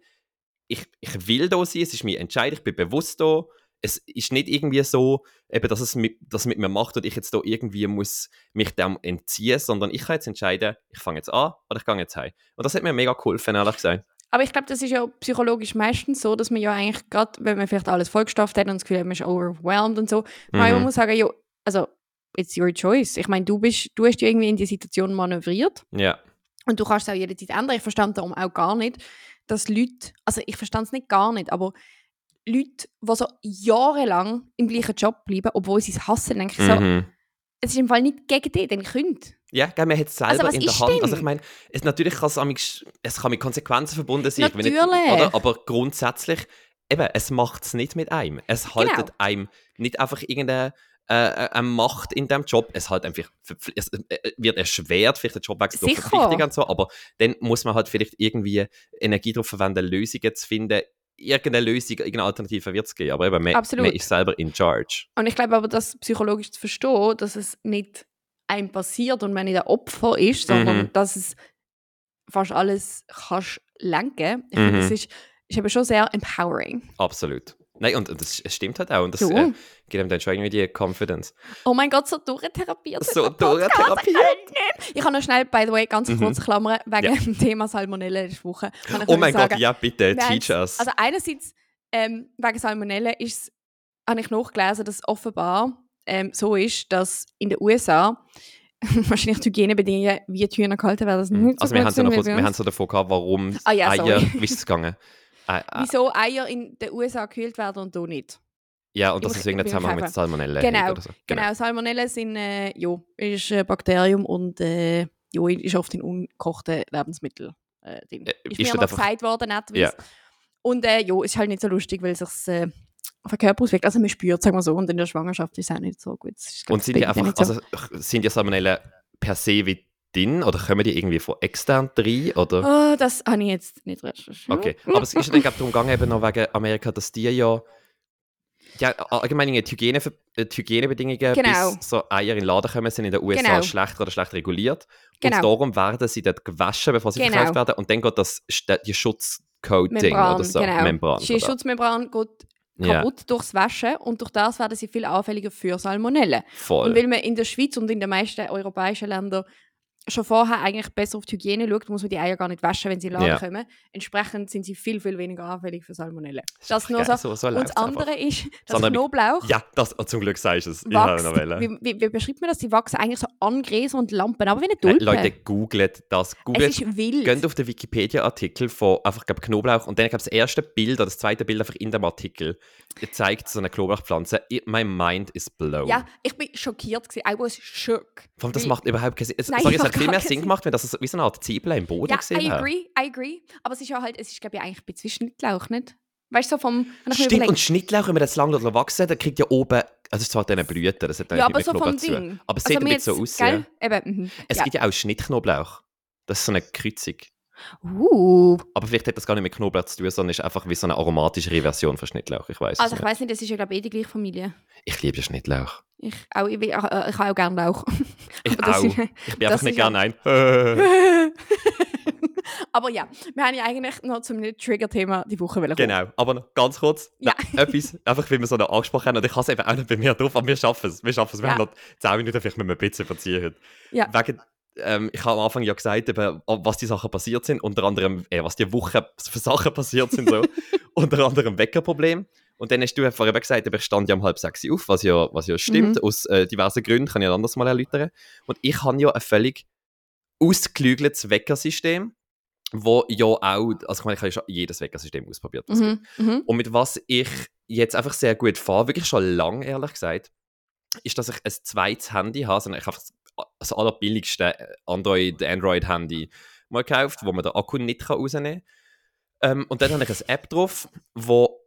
ich, ich will da sein, es ist mir Entscheidung, ich bin bewusst da. Es ist nicht irgendwie so, eben, dass es mit, das mit mir macht und ich jetzt da irgendwie muss mich dem entziehen, sondern ich kann jetzt entscheiden, ich fange jetzt an oder ich gehe jetzt heim. Und das hat mir mega geholfen, ehrlich gesagt. Aber ich glaube, das ist ja psychologisch meistens so, dass man ja eigentlich gerade, wenn man vielleicht alles vollgestopft hat und das Gefühl hat, man ist overwhelmed und so, man Mhm. muss sagen, ja, also, it's your choice. Ich meine, du, bist, du hast ja irgendwie in die Situation manövriert Ja, und du kannst es auch jederzeit ändern. Ich verstand darum auch gar nicht, dass Leute, also ich verstand es nicht gar nicht, aber Leute, die so jahrelang im gleichen Job bleiben, obwohl sie es hassen, denke ich so, mhm. es ist im Fall nicht gegen dich, denn könnt. Ja, gell, man hat es selber Also, was in der ist Hand. denn? Also ich meine, es, natürlich kann es, es kann mit Konsequenzen verbunden sein. Natürlich. Nicht, oder? Aber grundsätzlich, eben, es macht es nicht mit einem. Es Genau. haltet einem nicht einfach irgendeine äh, eine Macht in dem Job. Es halt einfach, es äh, wird erschwert, vielleicht den Jobwechsel Sicher. Verpflichtung und so, aber dann muss man halt vielleicht irgendwie Energie darauf verwenden, Lösungen zu finden. Irgendeine Lösung, irgendeine Alternative wird es geben. Aber eben, man, Absolut. man ist selber in charge. Und ich glaube aber, das psychologisch zu verstehen, dass es nicht einem passiert und man nicht ein Opfer ist, sondern Mhm. dass es fast alles kannst lenken. Ich Mhm. finde, das ist, ist eben schon sehr empowering. Absolut. Nein, und, und das, es stimmt halt auch. Und das äh, gibt einem dann schon irgendwie die Confidence. Oh mein Gott, so durchtherapiert. So durchtherapiert. Ich kann noch schnell, by the way, ganz Mhm. kurz klammern, wegen Ja. dem Thema Salmonella letzte Woche. Oh noch mein sagen. Gott, ja, bitte, teach us. Also einerseits, ähm, wegen Salmonella ist habe ich nachgelesen, dass es offenbar ähm, so ist, dass in den USA wahrscheinlich die Hygienebedingungen wie die Hühner gehalten werden. Das Mhm. nicht so also wir haben so, noch sind kurz, wir haben so davon gehabt, warum Ah ja, Eier, wie ist es gegangen? Äh, äh, Wieso Eier in den USA gekühlt werden und hier nicht? ja, und das ist irgendein Zusammenhang mit Käfer. Salmonella. Genau, so. Genau, Salmonella sind, äh, ja, ist ein Bakterium und äh, ja, ist oft in ungekochten Lebensmitteln äh, drin. Äh, ist ist mir mal einfach- gesagt worden, netterweise. Ja. Und äh, ja, ist halt nicht so lustig, weil es sich äh, auf den Körper auswirkt. Also man spürt, sagen wir so, und in der Schwangerschaft ist es auch nicht so gut. Und sind Ihnen einfach, so. also sind die Salmonella per se wie drin oder kommen die irgendwie von extern rein? Oder? Oh, das habe ich jetzt nicht recherchiert. Okay, aber es ist ja dann glaub, darum gegangen, eben noch wegen Amerika, dass die ja, ja allgemein die, Hygiene, die Hygienebedingungen, Genau. bis so Eier in den Laden kommen, sind in den USA Genau. schlechter oder schlecht reguliert. Genau. Und darum werden sie dort gewaschen, bevor sie Genau. verkauft werden. Und dann geht das die Schutzcoating Membran, oder so. genau. Membran. Die oder? Schutzmembran geht kaputt durchs Waschen und durch das werden sie viel anfälliger für Salmonellen. voll. Und weil man in der Schweiz und in den meisten europäischen Ländern schon vorher eigentlich besser auf die Hygiene schaut, muss man die Eier gar nicht waschen, wenn sie in den Laden Ja. kommen. Entsprechend sind sie viel, viel weniger anfällig für Salmonellen. Ist Das einfach nur so. so, so Und das läuft's einfach. andere ist, dass andere- Knoblauch Ja, das, oh, zum Glück sagst du es. Wächst. Wie, wie, wie beschreibt man das? Die wachsen eigentlich so an Gräser und Lampen, aber wie eine Tulpe. Leute, googelt das. es Googelt, ist wild. geht auf den Wikipedia-Artikel von einfach glaub, Knoblauch und dann glaube das erste Bild oder das zweite Bild einfach in dem Artikel zeigt so eine Knoblauchpflanze. I- My mind is blown. Ja, ich bin schockiert. Gewesen. I was shook. Vor allem, das Weil- macht überhaupt keinen Sinn. Es, Nein, sorry, es hat viel mehr Sinn gemacht, wenn das wie so eine Art Zwiebel im Boden Ja, gesehen I agree, I agree. Aber es ist ja halt, es ist glaube ich eigentlich ein bisschen Schnittlauch, nicht? Weißt du, so vom, Stimmt, und Schnittlauch, wenn man das lange wachsen dann kriegt ja oben, also es ist zwar eine Blüte, das hat ja, aber so vom. Ding. Aber es Also sieht ein bisschen so aus. gell? Ja. Eben, mhm. Es ja. gibt ja auch Schnittknoblauch. Das ist so eine Kreuzung. Uh. Aber vielleicht hat das gar nicht mit Knoblauch zu tun, sondern ist einfach wie so eine aromatische Version von Schnittlauch. Ich weiß Also ich weiß nicht, das ist ja glaube ich eh die gleiche Familie. Ich liebe Schnittlauch. Ich, auch, ich, will- äh, ich habe auch gerne Lauch. Ich auch. ist- ich bin einfach nicht gerne ein. Aber ja, wir haben ja eigentlich noch zum Trigger-Thema die Woche wollen genau. Aber noch ganz kurz. Ja. Ja. Etwas, einfach wie wir so noch angesprochen haben. Und ich habe es eben auch nicht bei mir drauf, aber wir schaffen es. Wir schaffen es. Wir Ja. haben noch 10 Minuten vielleicht mit einem bisschen verziehen. Ja. Wegen, ähm, ich habe am Anfang ja gesagt, eben, was die Sachen passiert sind. Unter anderem, äh, was die Woche für Sachen passiert sind. So. unter anderem Weckerproblem. Und dann hast du vorher eben gesagt, eben, ich stand ja um halb sechs auf, was ja, was ja stimmt, Mhm. aus äh, diversen Gründen, kann ich ein anderes Mal erläutern. Und ich habe ja ein völlig ausgeklügeltes Weckersystem, wo ja auch, also ich meine, ich habe ja schon jedes Weckersystem ausprobiert. Mhm. Mhm. Und mit was ich jetzt einfach sehr gut fahre, wirklich schon lange, ehrlich gesagt, ist, dass ich ein zweites Handy habe, sondern ich habe das allerbilligste Android- Android-Handy mal gekauft, wo man den Akku nicht rausnehmen kann. Ähm, und dann habe ich eine App drauf, wo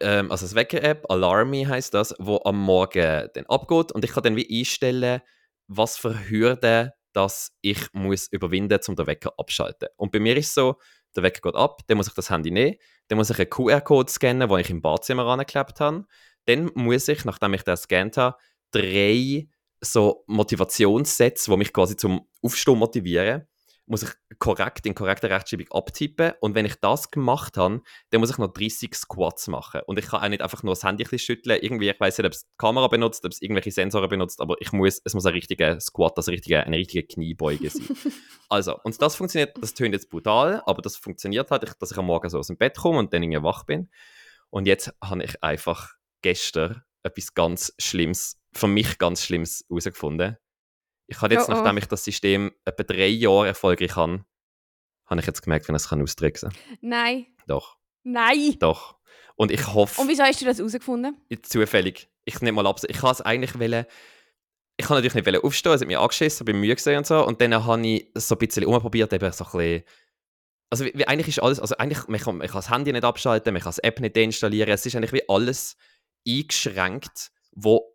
ähm, also eine Wecker-App, Alarmy heißt das, wo am Morgen dann abgeht und ich kann dann wie einstellen, was für Hürden dass ich muss überwinden muss, um den Wecker abschalten. Und bei mir ist es so, der Wecker geht ab, dann muss ich das Handy nehmen, dann muss ich einen QR-Code scannen, den ich im Badzimmer angeklebt habe. Dann muss ich, nachdem ich das gescannt habe, drei so Motivationssätze, die mich quasi zum Aufstehen motivieren, muss ich korrekt in korrekter Rechtschreibung abtippen. Und wenn ich das gemacht habe, dann muss ich noch 30 Squats machen. Und ich kann auch nicht einfach nur das Handy ein bisschen schütteln. Irgendwie, ich weiß nicht, ob es die Kamera benutzt, ob es irgendwelche Sensoren benutzt, aber ich muss, es muss ein richtiger Squat, also eine richtige, eine richtige Kniebeuge sein. also, und das funktioniert, das tönt jetzt brutal, aber das funktioniert halt, dass ich am Morgen so aus dem Bett komme und dann irgendwie wach bin. Und jetzt habe ich einfach gestern etwas ganz Schlimmes, für mich ganz Schlimmes herausgefunden. Ich habe jetzt, Oh, oh. nachdem ich das System etwa drei Jahre erfolgreich habe, habe ich jetzt gemerkt, wenn ich es austricksen kann. Nein. Doch, Nein. doch. Und ich hoffe, Und wieso hast du das herausgefunden? zufällig, ich nehme mal ab, ich kann es eigentlich wollen, ich kann natürlich nicht aufstehen, es hat mich angeschissen, bin müde gewesen und so, und dann habe ich so ein bisschen umprobiert, eben so ein bisschen, also wie, wie, eigentlich ist alles, also eigentlich, man kann, man kann das Handy nicht abschalten, man kann das App nicht deinstallieren, es ist eigentlich wie alles eingeschränkt, wo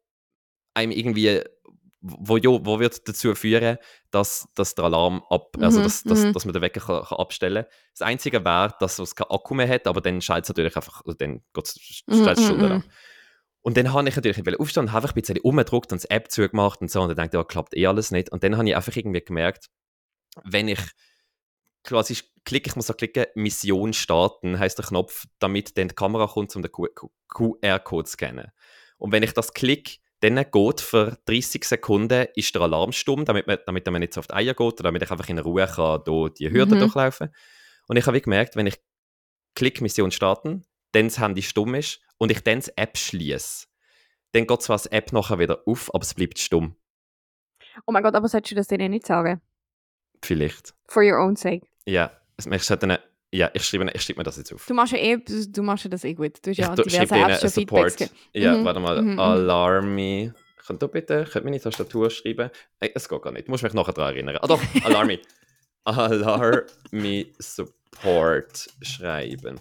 einem irgendwie, wo, ja, wo wird dazu führen, dass, dass der Alarm ab, also Mhm, dass, dass, mhm. dass man den Wecker kann, kann abstellen kann. Das Einzige wäre, dass es keinen Akku mehr hat, aber dann schaltet es natürlich einfach, also dann geht es Mhm, mhm, stundenlang. mhm. Und dann habe ich natürlich nicht aufstehen und habe einfach ein bisschen umgedruckt und die App zugemacht und so. Und dann dachte ich, ja, klappt eh alles nicht. Und dann habe ich einfach irgendwie gemerkt, wenn ich quasi klicke, ich muss so klicken, Mission starten, heißt der Knopf, damit dann die Kamera kommt, um den QR-Code zu scannen. Und wenn ich das klicke, dann geht für 30 Sekunden ist der Alarm stumm, damit man, damit man nicht so auf die Eier geht oder damit ich einfach in Ruhe kann, hier die Hürde Mhm. durchlaufen Und ich habe gemerkt, wenn ich klicke Mission starten, dann das Handy stumm ist und ich dann die App schließe, dann geht zwar die App nachher wieder auf, aber es bleibt stumm. Oh mein Gott, aber solltest du das denen nicht sagen? Vielleicht. For your own sake. Ja, es- eine, ja, ich schreibe, ich schreibe mir das jetzt auf. Du machst ja eh, du, machst ja das eh gut. Du hast ja ich tu- diverse Apps einen schon Feedbacks Support. Ja, Mhm, warte mal. mhm, mhm. Alarmy. Könnt ihr bitte, könnt meine Tastatur schreiben? Ey, es geht gar nicht. Du musst mich nachher daran erinnern. Ah doch, Alarmy. Alarmy Support schreiben.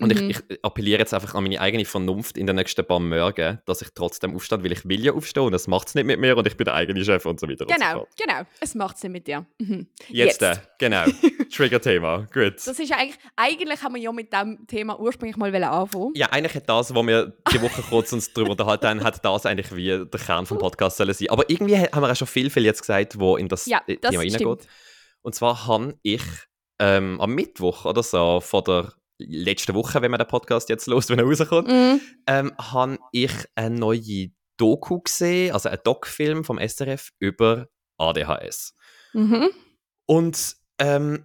Und Mhm. ich, ich appelliere jetzt einfach an meine eigene Vernunft in den nächsten paar Morgen, dass ich trotzdem aufstehe, weil ich will ja aufstehen und das macht es nicht mit mir und ich bin der eigene Chef und so weiter und so Genau, genau. Es macht es nicht mit dir. Mhm. Jetzt, Jetzt. äh, genau. Trigger-Thema. Gut. Das ist ja eigentlich, eigentlich haben wir ja mit dem Thema ursprünglich mal wollen anfangen. Ja, eigentlich hat das, was wir die Woche kurz uns darüber unterhalten haben, hat das eigentlich wie der Kern vom Podcast sollen sein. Aber irgendwie haben wir auch schon viel, viel jetzt gesagt, wo in das Ja, äh, das Thema stimmt. reingeht. Und zwar habe ich ähm, am Mittwoch oder so, von der letzten Woche, wenn man den Podcast jetzt los, wenn er rauskommt, Mhm. ähm, habe ich eine neue Doku gesehen, also einen Doc-Film vom SRF über ADHS. Mhm. Und ähm,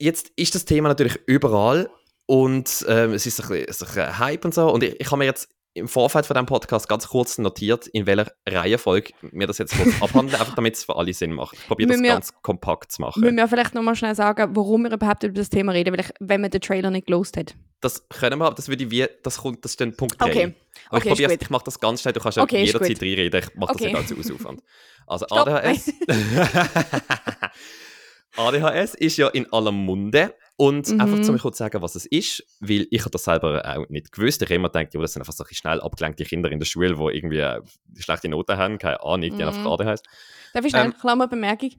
jetzt ist das Thema natürlich überall und ähm, es ist ein, bisschen, ein bisschen Hype und so. Und ich, ich habe mir jetzt im Vorfeld von diesem Podcast ganz kurz notiert, in welcher Reihenfolge wir das jetzt kurz abhandeln, einfach damit es für alle Sinn macht. Ich probiere das wir- ganz kompakt zu machen. Müssen wir vielleicht nochmal schnell sagen, warum wir überhaupt über das Thema reden, ich, wenn man den Trailer nicht gelost hat. Das können wir, aber das würde ich wie, das kommt, das ist dann Punkt 3. Okay. Aber Okay, ich, probiere, ich mache das ganz schnell, du kannst ja Okay, jederzeit reinreden, ich mache das Okay. nicht allzu Ausaufwand. Also Stopp. ADHS. ADHS ist ja in aller Munde und Mhm. einfach zu mir kurz sagen, was es ist, weil ich habe das selber auch nicht gewusst. Ich habe immer gedacht, ja, das sind einfach solche schnell abgelenkte Kinder in der Schule, die irgendwie äh, schlechte Noten haben, keine Ahnung, die haben Mhm. einfach ADHS. Darf ich schnell, Ähm, Klammerbemerkung,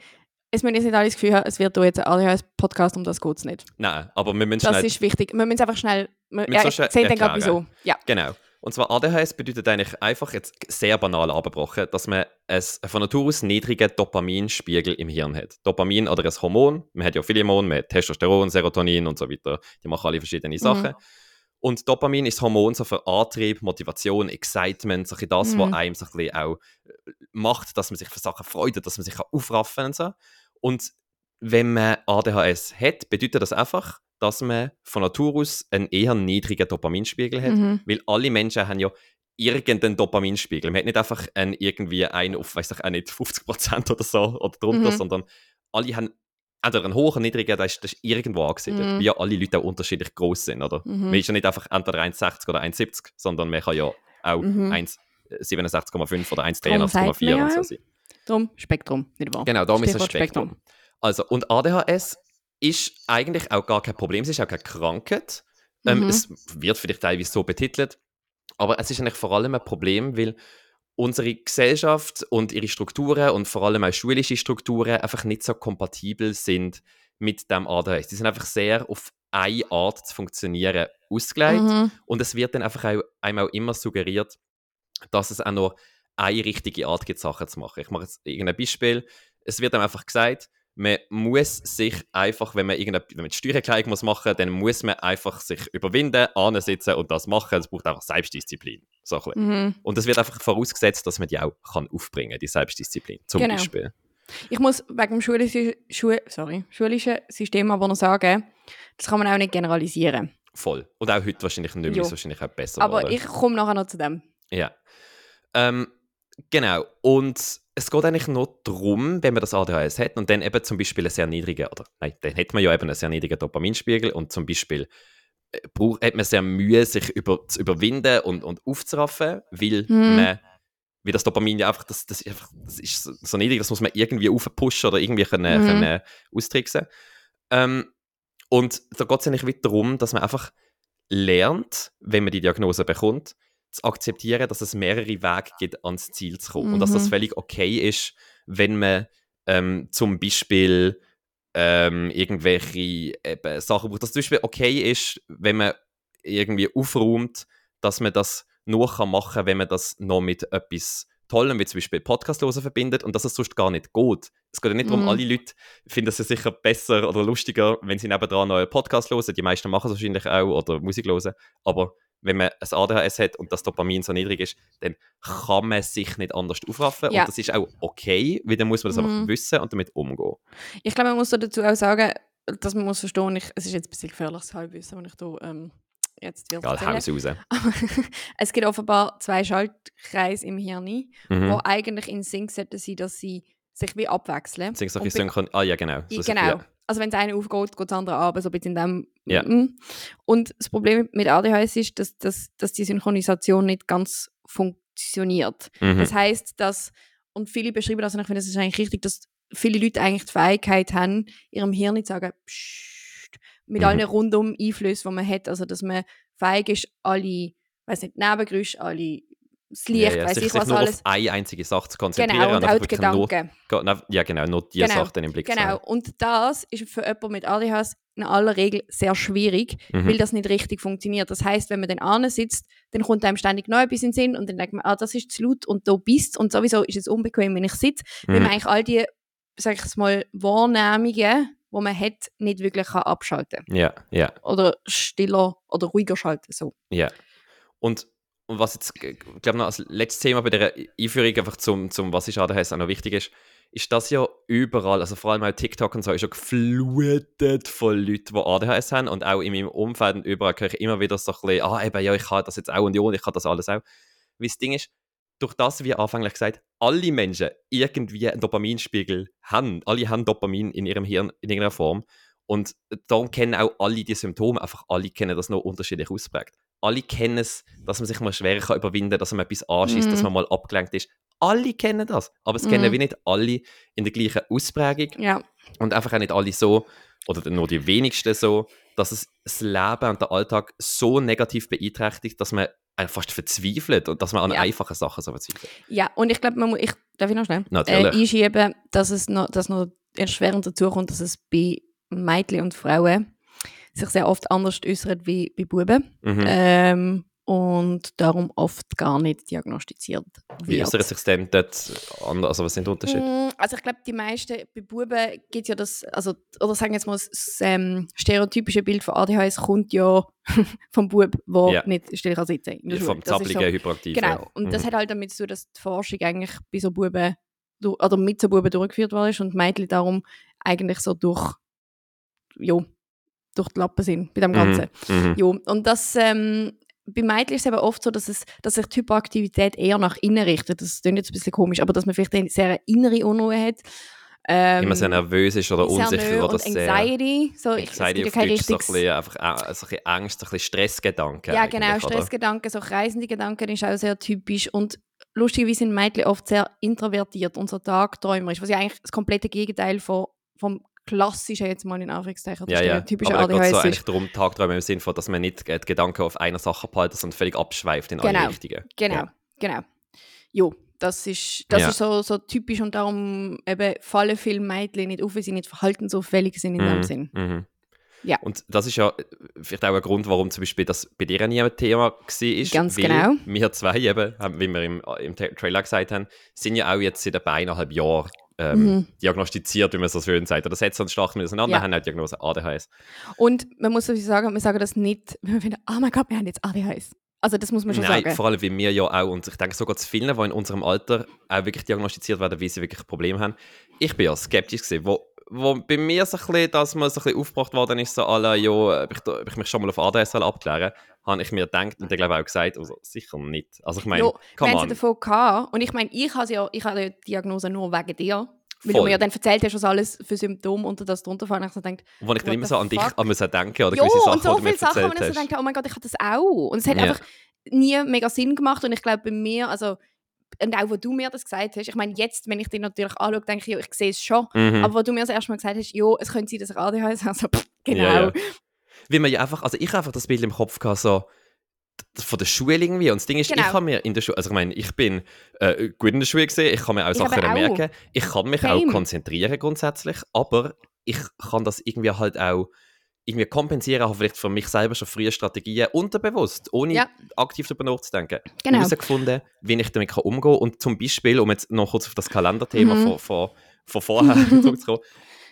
es müssen jetzt nicht alle das Gefühl haben, es wird hier jetzt ein ADHS-Podcast, um das geht es nicht. Nein, aber wir müssen Das schnell... ist wichtig. Wir müssen es einfach schnell, wir, ja, so schnell erzähle dann gerade wieso. Ja. Genau. Und zwar ADHS bedeutet eigentlich einfach jetzt sehr banal abgebrochen, dass man einen von Natur aus niedrigen Dopaminspiegel im Hirn hat. Dopamin oder ein Hormon, man hat ja viele Hormone, man hat Testosteron, Serotonin und so weiter, die machen alle verschiedene Sachen. Und Dopamin ist Hormon so für Antrieb, Motivation, Excitement, so das, Mhm. was einem so ein bisschen auch äh, macht, dass man sich für Sachen freut, dass man sich kann aufraffen und so. Und wenn man ADHS hat, bedeutet das einfach, dass man von Natur aus einen eher niedrigen Dopaminspiegel hat, Mhm. weil alle Menschen haben ja irgendeinen Dopaminspiegel. Man hat nicht einfach einen, irgendwie einen auf, weiß ich auch nicht, 50% oder so oder drunter, Mhm. sondern alle haben entweder einen hohen, niedrigen, das ist, das ist irgendwo angesiedelt, Mhm. wie ja alle Leute auch unterschiedlich groß sind, oder? Mhm. Man ist ja nicht einfach entweder 1,60 oder 1,70, sondern man kann ja auch Mhm. 1,67,5 oder Darum sagt man 1,83,4 ja und so sein. Darum Spektrum, nicht wahr? Genau, darum ist es Stichwort Spektrum. Also, und ADHS ist eigentlich auch gar kein Problem, es ist auch keine Krankheit. Ähm, Mhm. Es wird vielleicht teilweise so betitelt, aber es ist eigentlich vor allem ein Problem, weil unsere Gesellschaft und ihre Strukturen und vor allem auch schulische Strukturen einfach nicht so kompatibel sind mit dem ADHS. Die sind einfach sehr auf eine Art zu funktionieren ausgelegt. Mhm. Und es wird dann einfach auch, einem auch immer suggeriert, dass es auch noch eine richtige Art gibt, Sachen zu machen. Ich mache jetzt irgendein Beispiel. Es wird einem einfach gesagt, man muss sich einfach, wenn man, irgendeine, wenn man die Steuererklärung muss machen muss, dann muss man einfach sich überwinden, ansitzen und das machen. Es braucht einfach Selbstdisziplin. So ein bisschen. Mhm. Und es wird einfach vorausgesetzt, dass man die auch kann aufbringen kann, die Selbstdisziplin. Zum Genau. Beispiel. Ich muss wegen dem schulischen, Schu sorry, schulischen System aber noch sagen, das kann man auch nicht generalisieren. Voll. Und auch heute wahrscheinlich nicht mehr, Jo. ist wahrscheinlich auch besser Aber geworden. ich komme nachher noch zu dem. Ja. Ähm, genau. Und es geht eigentlich nur darum, wenn man das ADHS hat und dann eben zum Beispiel einen sehr niedrigen, oder nein, dann hat man ja eben einen sehr niedrigen Dopaminspiegel und zum Beispiel äh, braucht, hat man sehr Mühe, sich über, zu überwinden und, und aufzuraffen, weil Hm. man wie das Dopamin ja einfach, das, das, ist einfach, das ist so, so niedrig, das muss man irgendwie aufpushen oder irgendwie können, Mhm. können austricksen. Ähm, und da geht es eigentlich wieder darum, dass man einfach lernt, wenn man die Diagnose bekommt, zu akzeptieren, dass es mehrere Wege gibt, ans Ziel zu kommen. Und dass das Mhm. völlig okay ist, wenn man ähm, zum Beispiel ähm, irgendwelche eben, Sachen braucht. Dass es zum Beispiel okay ist, wenn man irgendwie aufräumt, dass man das nur kann machen kann, wenn man das noch mit etwas Tollem, wie zum Beispiel Podcast hören, verbindet und dass es sonst gar nicht geht. Es geht ja nicht darum, Mhm. alle Leute finden es sicher besser oder lustiger, wenn sie nebendran noch einen Podcast hören. Die meisten machen es wahrscheinlich auch oder Musik hören. Aber wenn man ein ADHS hat und das Dopamin so niedrig ist, dann kann man sich nicht anders aufraffen. Ja. Und das ist auch okay, weil dann muss man das Mhm. einfach wissen und damit umgehen. Ich glaube, man muss dazu auch sagen, dass man muss verstehen, ich, es ist jetzt ein bisschen gefährliches Halbwissen, was ich hier ähm, jetzt erzählen. Haus raus. Es gibt offenbar zwei Schaltkreise im Hirn, die Mhm. eigentlich in Sync sollten sein, dass sie sich wie abwechseln. Sind solche Und Synchron ah ja, genau. So- genau. Ja. Also wenn das eine aufgeht, geht das andere ab, so ein bisschen in dem. Ja. Mm. Und das Problem mit ADHS ist, dass, dass, dass die Synchronisation nicht ganz funktioniert. Mhm. Das heißt, dass, und viele beschreiben das, und ich finde, das ist eigentlich richtig, dass viele Leute eigentlich die Fähigkeit haben, ihrem Hirn zu sagen, Psst, mit Mhm. allen rundum Einflüssen, die man hat. Also, dass man fähig ist, alle, weiß nicht, Nebengeräusche, alle, das Licht, ja, ja. weiß sich, ich was nur alles. auf eine einzige Sache zu konzentrieren Genau, und einfach auch die nur, Gedanken. Na, ja, genau, nur die Genau, Sachen im Blick zu Genau, haben. und das ist für jemanden mit ADHS in aller Regel sehr schwierig, Mhm. weil das nicht richtig funktioniert. Das heißt, wenn man dann sitzt, dann kommt einem ständig noch etwas in den Sinn und dann denkt man, ah, das ist zu laut und da bist und sowieso ist es unbequem, wenn ich sitze, weil Mhm. man eigentlich all die, sag ich mal, Wahrnehmungen, die man hat, nicht wirklich kann abschalten Ja, ja, oder stiller oder ruhiger schalten. So. ja. Und, und was jetzt, ich glaube noch als letztes Thema bei der Einführung einfach zum, zum was ist ADHS auch noch wichtig ist, ist, dass ja überall, also vor allem auch TikTok und so, ist ja geflutet von Leuten, die ADHS haben und auch in meinem Umfeld und überall höre ich immer wieder so ein bisschen, ah eben, ja, ich habe das jetzt auch und ja, und ich habe das alles auch. Wie das Ding ist, durch das, wie anfänglich gesagt, alle Menschen irgendwie einen Dopaminspiegel haben. Alle haben Dopamin in ihrem Hirn in irgendeiner Form. Und darum kennen auch alle die Symptome, einfach alle kennen das noch unterschiedlich ausprägt. Alle kennen es, dass man sich mal schwerer kann überwinden kann, dass man etwas anschießt, Mhm. dass man mal abgelenkt ist. Alle kennen das, aber es Mhm. kennen wie nicht alle in der gleichen Ausprägung Ja, und einfach auch nicht alle so, oder nur die wenigsten so, dass es das Leben und der Alltag so negativ beeinträchtigt, dass man einfach fast verzweifelt und dass man an Ja. einfachen Sachen so verzweifelt. ja. und ich glaube, man muss, ich, darf ich noch schnell? Natürlich. Äh, einschieben, dass es noch, dass noch erschwerend dazu kommt, dass es bei Mädchen und Frauen sich sehr oft anders äußert wie bei Buben. Mhm. Ähm, und darum oft gar nicht diagnostiziert Wie wird. äußert sich denn dort anders? Also, was sind die Unterschiede? Mm, Also ich glaube, die meisten, bei Buben gibt ja das, also, oder sagen wir jetzt mal, das, das ähm, stereotypische Bild von ADHS kommt ja vom Bub, der Ja. nicht still kann sitzen der Schule. Vom Das ist zappeligen, hyperaktiven. Genau, und das Mhm. hat halt damit zu tun, dass die Forschung eigentlich bei so Buben, oder mit so Buben durchgeführt worden ist und Mädchen darum eigentlich so durch, jo, durch die Lappen sind bei dem Ganzen. Mhm. Mhm. Jo, und das, ähm, bei Mädchen ist es eben oft so, dass, es, dass sich die Hyperaktivität eher nach innen richtet. Das klingt jetzt ein bisschen komisch, aber dass man vielleicht eine sehr innere Unruhe hat. Ähm, Immer sehr nervös ist oder unsicher oder sehr... Anxiety. So, Anxiety auf ja kein Deutsch, so ein richtiges- bisschen, einfach, äh, so ein bisschen Angst, ein bisschen Stressgedanken. Ja, genau? Stressgedanken, so kreisende Gedanken ist auch sehr typisch. Und lustigerweise sind Mädchen oft sehr introvertiert und so tagträumerisch, was ja eigentlich das komplette Gegenteil von, vom klassischen, jetzt mal in Anführungszeichen, Ja, ja. stereotypischen Aber es so ADHS eigentlich darum, Tagträume im Sinne von, dass man nicht die Gedanken auf einer Sache behalten, sondern völlig abschweift in Genau. alle Richtungen. Genau, Ja. genau. Jo, das ist, das Ja. ist so, so typisch und darum eben fallen viele Mädchen nicht auf, weil sie nicht verhaltensauffällig sind in dem Mhm, Sinn. mhm. Ja. Und das ist ja vielleicht auch ein Grund, warum zum Beispiel das bei dir nie ein Thema war. Ganz genau. Wir zwei eben, wie wir im, im Tra- Trailer gesagt haben, sind ja auch jetzt seit etwa eineinhalb Jahren ähm, Mhm. diagnostiziert, wie man so schön sagt. Oder setzen uns stark mit auseinander, Ja. haben auch die Diagnose ADHS. Und man muss sowieso sagen, wir sagen das nicht, wenn wir finden, oh mein Gott, wir haben jetzt ADHS. Also das muss man schon Nein, sagen. vor allem wie wir ja auch, und ich denke sogar zu vielen, die in unserem Alter auch wirklich diagnostiziert werden, weil sie wirklich ein Problem haben. Ich bin ja skeptisch gewesen, wo, wo bei mir so ein bisschen, dass man so ein bisschen aufgebracht worden ist, so alle, ja, ob ich, ob ich mich schon mal auf ADHS abklären habe ich mir gedacht und ich glaube auch gesagt, also sicher nicht. Also ich meine, Jo, haben sie on. davon gehabt. Und ich meine, ich habe ja, ich habe die Diagnose nur wegen dir. Weil du Voll. mir ja dann erzählt hast, was alles für Symptome unter das drunter fallen. Ich so gedacht, Wo ich dann immer so an dich an müssen denken oder jo, gewisse Sachen, und so du viele Sachen, wo ich so denke, oh mein Gott, ich habe das auch. Und es hat Ja. einfach nie mega Sinn gemacht. Und ich glaube, bei mir, also, und auch, wo du mir das gesagt hast, ich meine, jetzt, wenn ich dich natürlich anschaue, denke ich, ja, ich sehe es schon. Mhm. Aber wo du mir das erste Mal gesagt hast, jo, es könnte sein, dass ich ADHS habe, also, pff, genau. Ja, ja. Wie man ja einfach, also ich habe einfach das Bild im Kopf gehabt, so von der Schule irgendwie. Und das Ding ist, Genau. ich habe mir in der Schule, also ich meine, ich bin äh, gut in der Schule gesehen, ich kann mir auch Ich Sachen auch. merken, ich kann mich Same. auch konzentrieren grundsätzlich, aber ich kann das irgendwie halt auch irgendwie kompensieren, habe vielleicht für mich selber schon frühe Strategien unterbewusst, ohne Ja. aktiv darüber nachzudenken, Genau. herausgefunden, wie ich damit kann umgehen kann. Und zum Beispiel, um jetzt noch kurz auf das Kalenderthema Mhm. von, von, von vorher zurückzukommen,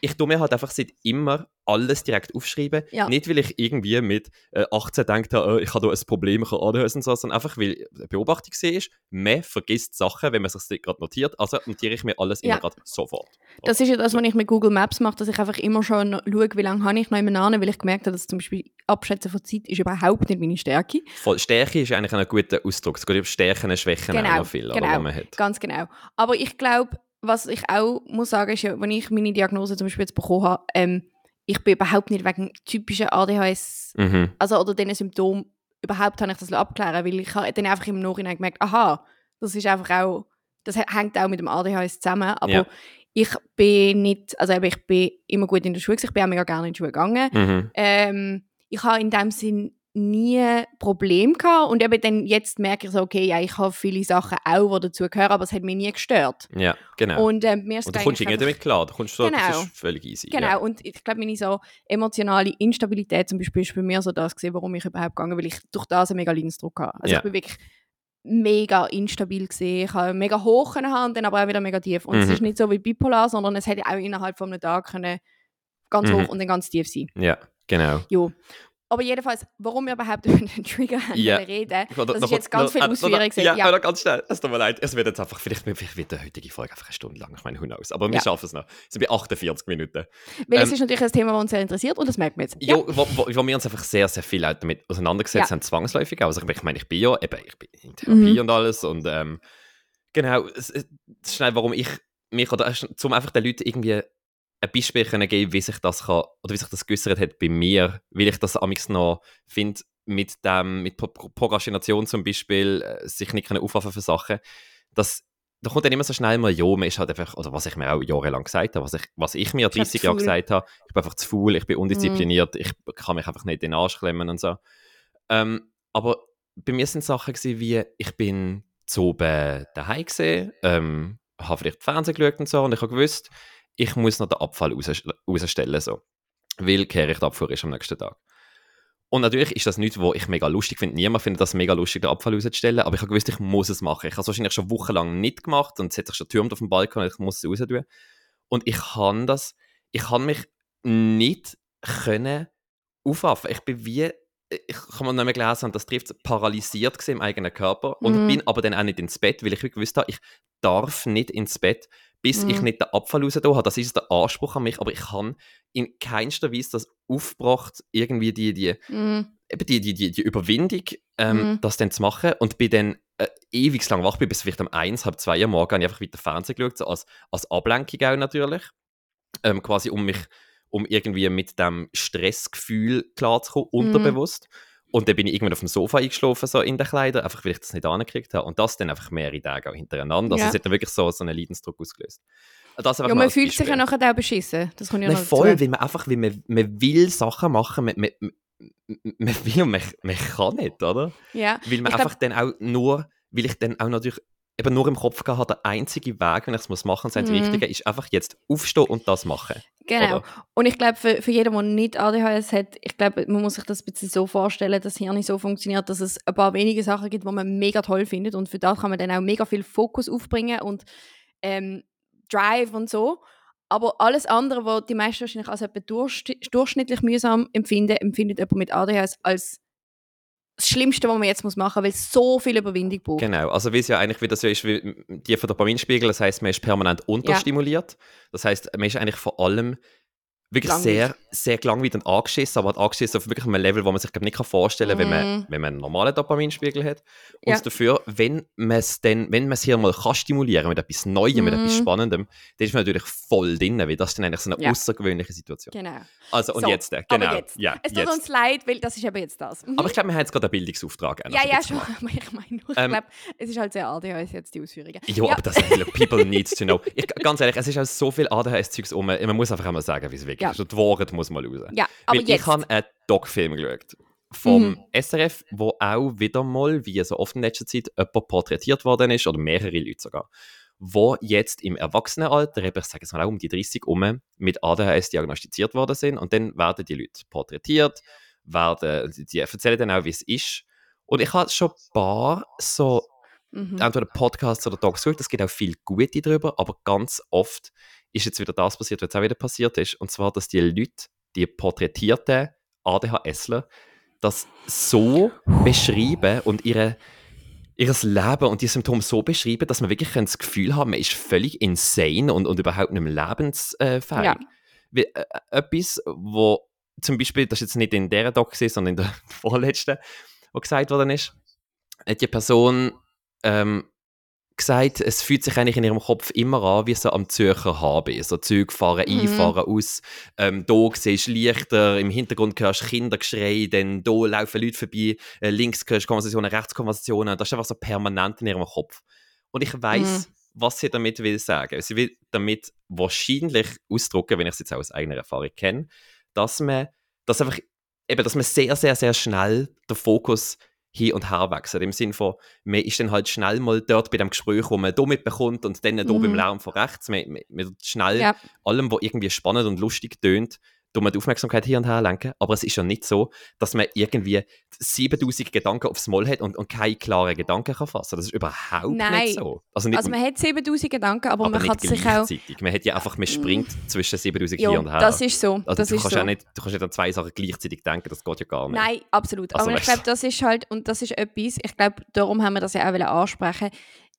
ich tue mir halt einfach seit immer alles direkt aufschreiben. Ja. Nicht, weil ich irgendwie mit äh, 18 denkt habe, äh, ich habe da ein Problem, ich habe ADHS und so, sondern einfach, weil eine Beobachtung ist, man vergisst Sachen, wenn man sich gerade notiert. Also notiere ich mir alles Ja. immer gerade sofort. Das ist ja das, was ich mit Google Maps mache, dass ich einfach immer schon schaue, wie lange habe ich noch immer an, weil ich gemerkt habe, dass zum Beispiel Abschätzen von Zeit ist überhaupt nicht meine Stärke. Voll, Stärke ist eigentlich ein guter Ausdruck. Es geht über Stärken und Schwächen auch Genau, noch viel, genau. man hat. Ganz genau. Aber ich glaube, was ich auch muss sagen, ist ja, wenn ich meine Diagnose zum Beispiel jetzt bekommen habe, ähm, ich bin überhaupt nicht wegen typischen ADHS, Mhm. also oder diesen Symptomen, überhaupt habe ich das abklären weil ich habe dann einfach im Nachhinein gemerkt, aha, das ist einfach auch, das hängt auch mit dem ADHS zusammen, aber Ja. ich bin nicht, also ich bin immer gut in der Schule, ich bin auch mega gerne in die Schule gegangen, Mhm. ähm, ich habe in dem Sinn nie Problem gehabt und eben dann jetzt merke ich so, okay, ja, ich habe viele Sachen auch, die dazu gehören, aber es hat mich nie gestört. Ja, genau. Und, Und ähm, mir ist es du kommst irgendwie damit klar. Du kommst so, das Genau. ist völlig easy. Genau, Ja. und ich glaube, meine so emotionale Instabilität zum Beispiel ist bei mir so das gewesen, warum ich überhaupt gegangen weil ich durch das einen mega Leidensdruck hatte. Also Ja. ich bin wirklich mega instabil gesehen. Ich habe mega hoch haben und dann aber auch wieder mega tief. Und es Mhm. ist nicht so wie bipolar, sondern es hätte auch innerhalb von einem Tag können ganz Mhm. hoch und dann ganz tief sein. ja, genau. Jo. Aber jedenfalls, warum wir überhaupt über den Trigger Ja. reden, das ist noch- jetzt ganz noch- viel äh, noch- Ausführungen. Ja, Ja, ganz schnell. Es tut mir leid. Es wird jetzt einfach, vielleicht, vielleicht wird die heutige Folge einfach eine Stunde lang. Ich meine, who knows. Aber wir Ja. schaffen es noch. Es sind bei 48 Minuten. Weil es ähm, ist natürlich ein Thema, das uns sehr interessiert und das merkt man jetzt. Ja, wo, wo, wo wir uns einfach sehr, sehr viel damit auseinandergesetzt Ja. haben, zwangsläufig. Also ich meine, ich bin ja eben, ich bin in Therapie Mhm. und alles und ähm, genau, es, es, das ist schnell, warum ich mich, oder zum einfach den Leuten irgendwie ein Beispiel können geben, wie sich das kann, oder wie sich das geäussert hat bei mir, weil ich das amigs noch finde, mit dem, mit Pro Prokrastination zum Beispiel, äh, sich nicht können aufwachen für Sachen, dass da kommt dann immer so schnell mal, ja, man ist halt einfach, oder was ich mir auch jahrelang gesagt habe, was ich, was ich mir Ist halt 30 zu Jahre gesagt habe, ich bin einfach zu faul, ich bin undiszipliniert, ich kann mich einfach nicht in den Arsch klemmen und so. Ähm, aber bei mir sind Sachen gewesen, wie, ich bin zu oben daheim gesehen, ähm, habe vielleicht Fernsehen geschaut und so, und ich habe gewusst, ich muss noch den Abfall raus, rausstellen, so. Weil kehre ich die Abfuhr ist am nächsten Tag. Und natürlich ist das nichts, wo ich mega lustig finde. Niemand findet das mega lustig, den Abfall rauszustellen. Aber ich habe gewusst, ich muss es machen. Ich habe es wahrscheinlich schon wochenlang nicht gemacht und es hat sich schon getürmt auf dem Balkon und ich muss es raus tun. Und ich kann das, ich kann mich nicht können aufwachen. Ich bin wie, ich kann man nicht mehr gelesen haben, das trifft paralysiert im eigenen Körper und Mhm. bin aber dann auch nicht ins Bett, weil ich gewusst habe, ich darf nicht ins Bett, bis ich Mhm. nicht den Abfall raus habe. Das ist der Anspruch an mich, aber ich kann in keinster Weise das aufgebracht, irgendwie die, die, Mhm. eben die, die, die, die Überwindung, ähm, Mhm. das dann zu machen und bin dann äh, ewig lang wach, bin bis vielleicht um eins, halb zwei Uhr morgen habe ich einfach weiter Fernsehen geschaut, so als, als Ablenkung auch natürlich, ähm, quasi um mich, um irgendwie mit dem Stressgefühl klarzukommen, Mhm. unterbewusst. Und dann bin ich irgendwann auf dem Sofa eingeschlafen, so in den Kleidern, einfach weil ich das nicht angekriegt habe. Und das dann einfach mehrere Tage auch hintereinander. Also Ja. es hat dann wirklich so, so einen Leidensdruck ausgelöst. Das Ja, man fühlt sich ja nachher auch beschissen. Das kommt ja Nein, noch voll, dazu. weil man einfach, weil man, man will Sachen machen, man, man, man, will und man, man kann nicht, oder? Ja. Weil man Ich glaub- einfach dann auch nur, weil ich dann auch natürlich eben nur im Kopf gehabt der einzige Weg, wenn ich es muss machen muss, das Mhm. Richtige, ist einfach jetzt aufstehen und das machen. Genau. Oder? Und ich glaube, für, für jeden, der nicht ADHS hat, ich glaube, man muss sich das ein bisschen so vorstellen, dass das Hirn so funktioniert, dass es ein paar wenige Sachen gibt, die man mega toll findet. Und für das kann man dann auch mega viel Fokus aufbringen und ähm, Drive und so. Aber alles andere, was die meisten wahrscheinlich als etwa durchsch- durchschnittlich mühsam empfinden, empfindet jemand mit ADHS als das Schlimmste, was man jetzt machen muss, weil es so viel Überwindung braucht. Genau, also wie es ja eigentlich wieder so ist, wie die von Dopaminspiegel, das heißt, man ist permanent unterstimuliert. Das heißt, man ist eigentlich vor allem wirklich Gelangweilt. sehr, sehr gelangweilt und angeschissen, aber halt angeschissen auf wirklich einem Level, wo man sich glaub, nicht kann vorstellen kann, wenn, man, Mhm. wenn man einen normalen Dopaminspiegel hat. Und Ja. dafür, wenn man es dann, wenn man es hier mal kann stimulieren mit etwas Neuem, mit Mhm. etwas Spannendem, dann ist man natürlich voll drin, weil das ist dann eigentlich so eine Ja. außergewöhnliche Situation. Genau. Also und So, jetzt, äh, genau. Jetzt. Ja, es tut jetzt. uns leid, weil das ist eben jetzt das. Mhm. Aber ich glaube, wir haben jetzt gerade einen Bildungsauftrag. Ja, ja, schon. Aber ich meine ich Ähm, glaube, es ist halt sehr ADHS jetzt die Ausführungen. Jo, Ja. aber das look, people needs to know. Ich, ganz ehrlich, es ist auch so viel ADHS-Zeugs um. Man muss einfach einmal sagen, wie es wirklich Ja. ist. Und die Wahrheit muss mal raus. Ja, aber Weil jetzt. ich habe einen Doc-Film geschaut. Vom Mhm. SRF, wo auch wieder mal, wie so oft in letzter Zeit, jemand porträtiert worden ist, oder mehrere Leute sogar, wo jetzt im Erwachsenenalter, ich sage jetzt mal auch um die 30 um, mit ADHS diagnostiziert worden sind. Und dann werden die Leute porträtiert, werden, die, erzählen dann auch, wie es ist. Und ich habe schon ein paar so Mhm. entweder Podcasts oder Docs geschaut. Es gibt auch viel Gute drüber, aber ganz oft ist jetzt wieder das passiert, was auch wieder passiert ist. Und zwar, dass die Leute, die porträtierten ADHSler, das so beschreiben und ihre, ihres Leben und die Symptome so beschreiben, dass man wirklich das Gefühl haben, man ist völlig insane und, und überhaupt nicht mehr lebensfähig. Ja. Wie, äh, etwas, wo zum Beispiel, das ist jetzt nicht in der Doc, sondern in der vorletzten, wo gesagt worden ist, hat die Person ähm, gesagt, es fühlt sich eigentlich in ihrem Kopf immer an wie so am Zürcher HB. So Züge fahren, Mhm. einfahren, aus. Ähm, da siehst du Lichter, im Hintergrund hörst du Kindergeschrei, dann da laufen Leute vorbei, äh, links hörst du Konversationen, rechts Konversationen. Das ist einfach so permanent in ihrem Kopf. Und ich weiß, Mhm. was sie damit will sagen. Sie will damit wahrscheinlich ausdrücken, wenn ich es jetzt auch aus eigener Erfahrung kenne, dass man, dass einfach, eben, dass man sehr, sehr, sehr schnell den Fokus hin und her wechselt. Im Sinne von, man ist dann halt schnell mal dort bei dem Gespräch, wo man da mitbekommt und dann da Mhm. beim Lärm von rechts. Man, man, man schnell Ja. allem, was irgendwie spannend und lustig tönt, die Aufmerksamkeit hier und her lenken, aber es ist ja nicht so, dass man irgendwie 7000 Gedanken aufs Mal hat und, und keine klaren Gedanken kann fassen. Das ist überhaupt Nein. nicht so. Also, nicht, Also man hat 7000 Gedanken, aber, aber man kann sich auch... Man hat ja einfach, man springt zwischen 7000 Ja, hier und her. das ist so. also das du ist kannst so. ja nicht, du kannst nicht an zwei Sachen gleichzeitig denken, das geht ja gar nicht. Nein, absolut. Also aber ich glaube, das ist halt, und das ist etwas, ich glaube, darum haben wir das ja auch ansprechen,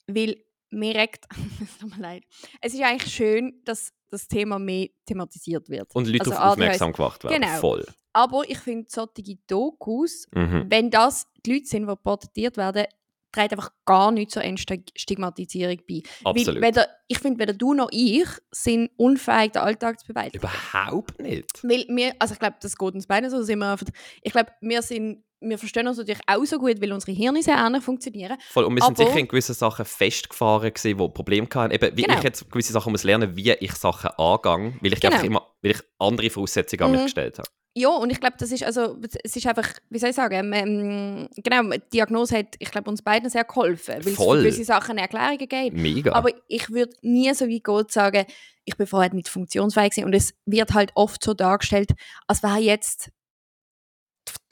weil mir regt, es tut mir leid, es ist eigentlich schön, dass das Thema mehr thematisiert wird. Und Leute Also auf aufmerksam gemacht werden. Genau. Voll. Aber ich finde, solche Dokus, Mhm. wenn das die Leute sind, die porträtiert werden, trägt einfach gar nicht zur Entstigmatisierung bei. Absolut. Weil weder, ich finde, weder du noch ich sind unfähig, den Alltag zu bewältigen. Überhaupt nicht. Weil wir, also ich glaube, das geht uns beiden so, sind wir einfach, ich glaube, wir sind, wir verstehen uns natürlich auch so gut, weil unsere Hirne sehr ähnlich funktionieren. Voll. Und wir sind Aber- sicher in gewissen Sachen festgefahren gewesen, wo Probleme hatten. Eben, wie Genau. ich jetzt gewisse Sachen muss lernen, wie ich Sachen angehe, weil ich Genau. einfach immer, weil ich andere Voraussetzungen an mich Mhm. gestellt habe. Ja, und ich glaube, das ist also, es ist einfach, wie soll ich sagen, ähm, genau, die Diagnose hat, ich glaube, uns beiden sehr geholfen, weil es Voll. für gewisse Sachen Erklärungen gibt. Mega. Aber ich würde nie so weit gehen und sagen, ich bin vorher nicht funktionsfähig gewesen. Und es wird halt oft so dargestellt, als wäre jetzt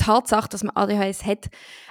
Tatsache, dass man ADHS hat,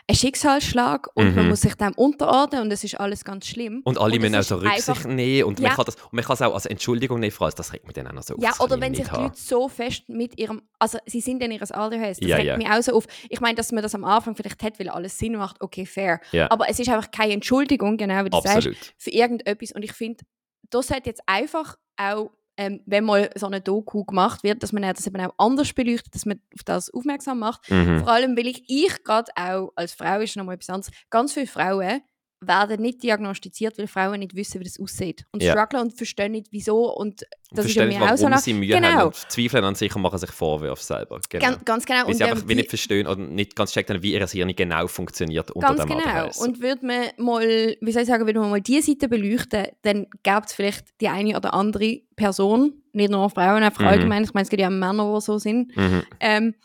ein Schicksalsschlag und man Mhm. muss sich dem unterordnen und es ist alles ganz schlimm. und alle und müssen auch so Rücksicht einfach- nehmen und man Ja. kann das, und man kann es auch als Entschuldigung nehmen, Frau, das regt mich dann auch noch so auf. Ja, oder wenn sich die. Leute so fest mit ihrem, also sie sind in ihres ADHS, das Ja, regt ja. mich auch so auf. Ich meine, dass man das am Anfang vielleicht hat, weil alles Sinn macht, okay, fair. Aber es ist einfach keine Entschuldigung, genau wie du sagst, Absolut. für irgendetwas. Und ich finde, das hat jetzt einfach auch, ähm, wenn mal so eine Doku gemacht wird, dass man das eben auch anders beleuchtet, dass man auf das aufmerksam macht. Mhm. Vor allem, weil ich, ich gerade auch, als Frau ist nochmal etwas anderes, ganz viele Frauen werden nicht diagnostiziert, weil Frauen nicht wissen, wie das aussieht. Und Ja. strugglen und verstehen nicht, wieso. Und das ist ja verstehen mir auch so noch- sie Mühe Genau. haben und zweifeln an sich und machen sich Vorwürfe selber. Genau. Ganz, ganz genau. Weil Und, sie einfach ähm, wie nicht verstehen oder nicht ganz checken, wie ihr Hirn genau funktioniert unter Ganz dem genau. ADHS. Und würde man mal, wie soll ich sagen, würde man mal diese Seite beleuchten, dann gäbe es vielleicht die eine oder andere Person, nicht nur Frauen, einfach Mhm. allgemein, ich meine, es gibt ja auch Männer, die so sind, mhm. ähm,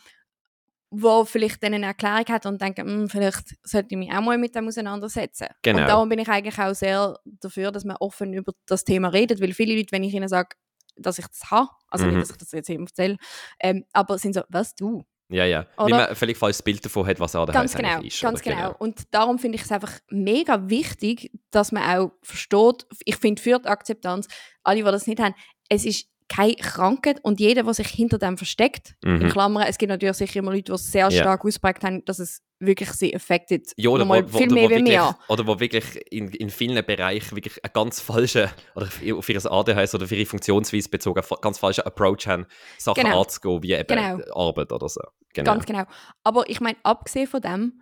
wo vielleicht dann eine Erklärung hat und denkt, «Hm, vielleicht sollte ich mich auch mal mit dem auseinandersetzen. Genau. Und darum bin ich eigentlich auch sehr dafür, dass man offen über das Thema redet, weil viele Leute, wenn ich ihnen sage, dass ich das habe, also Mhm. nicht, dass ich das jetzt jedem erzähle, ähm, aber sind so, was, du? Ja, ja. Wie Oder- man ein völlig falsches Bild davon hat, was ADHS Ganz genau, ist. ganz oder? genau. Und darum finde ich es einfach mega wichtig, dass man auch versteht, ich finde für die Akzeptanz, alle, die das nicht haben, es ist keine Krankheit und jeder, der sich hinter dem versteckt, in Mhm. Klammern, es gibt natürlich sicher immer Leute, die es sehr stark ausprägt haben, dass es wirklich sie affected. Ja, oder wo, Nochmal wo, viel oder, mehr wo wie wirklich, mir. oder wo wirklich in, in vielen Bereichen wirklich einen ganz falschen, oder auf ihr ADHS oder auf ihre Funktionsweise bezogen, fa- ganz falschen Approach haben, Sachen Genau. anzugehen, wie eben Genau. Arbeit oder so. Genau. Ganz genau. Aber ich meine, abgesehen von dem,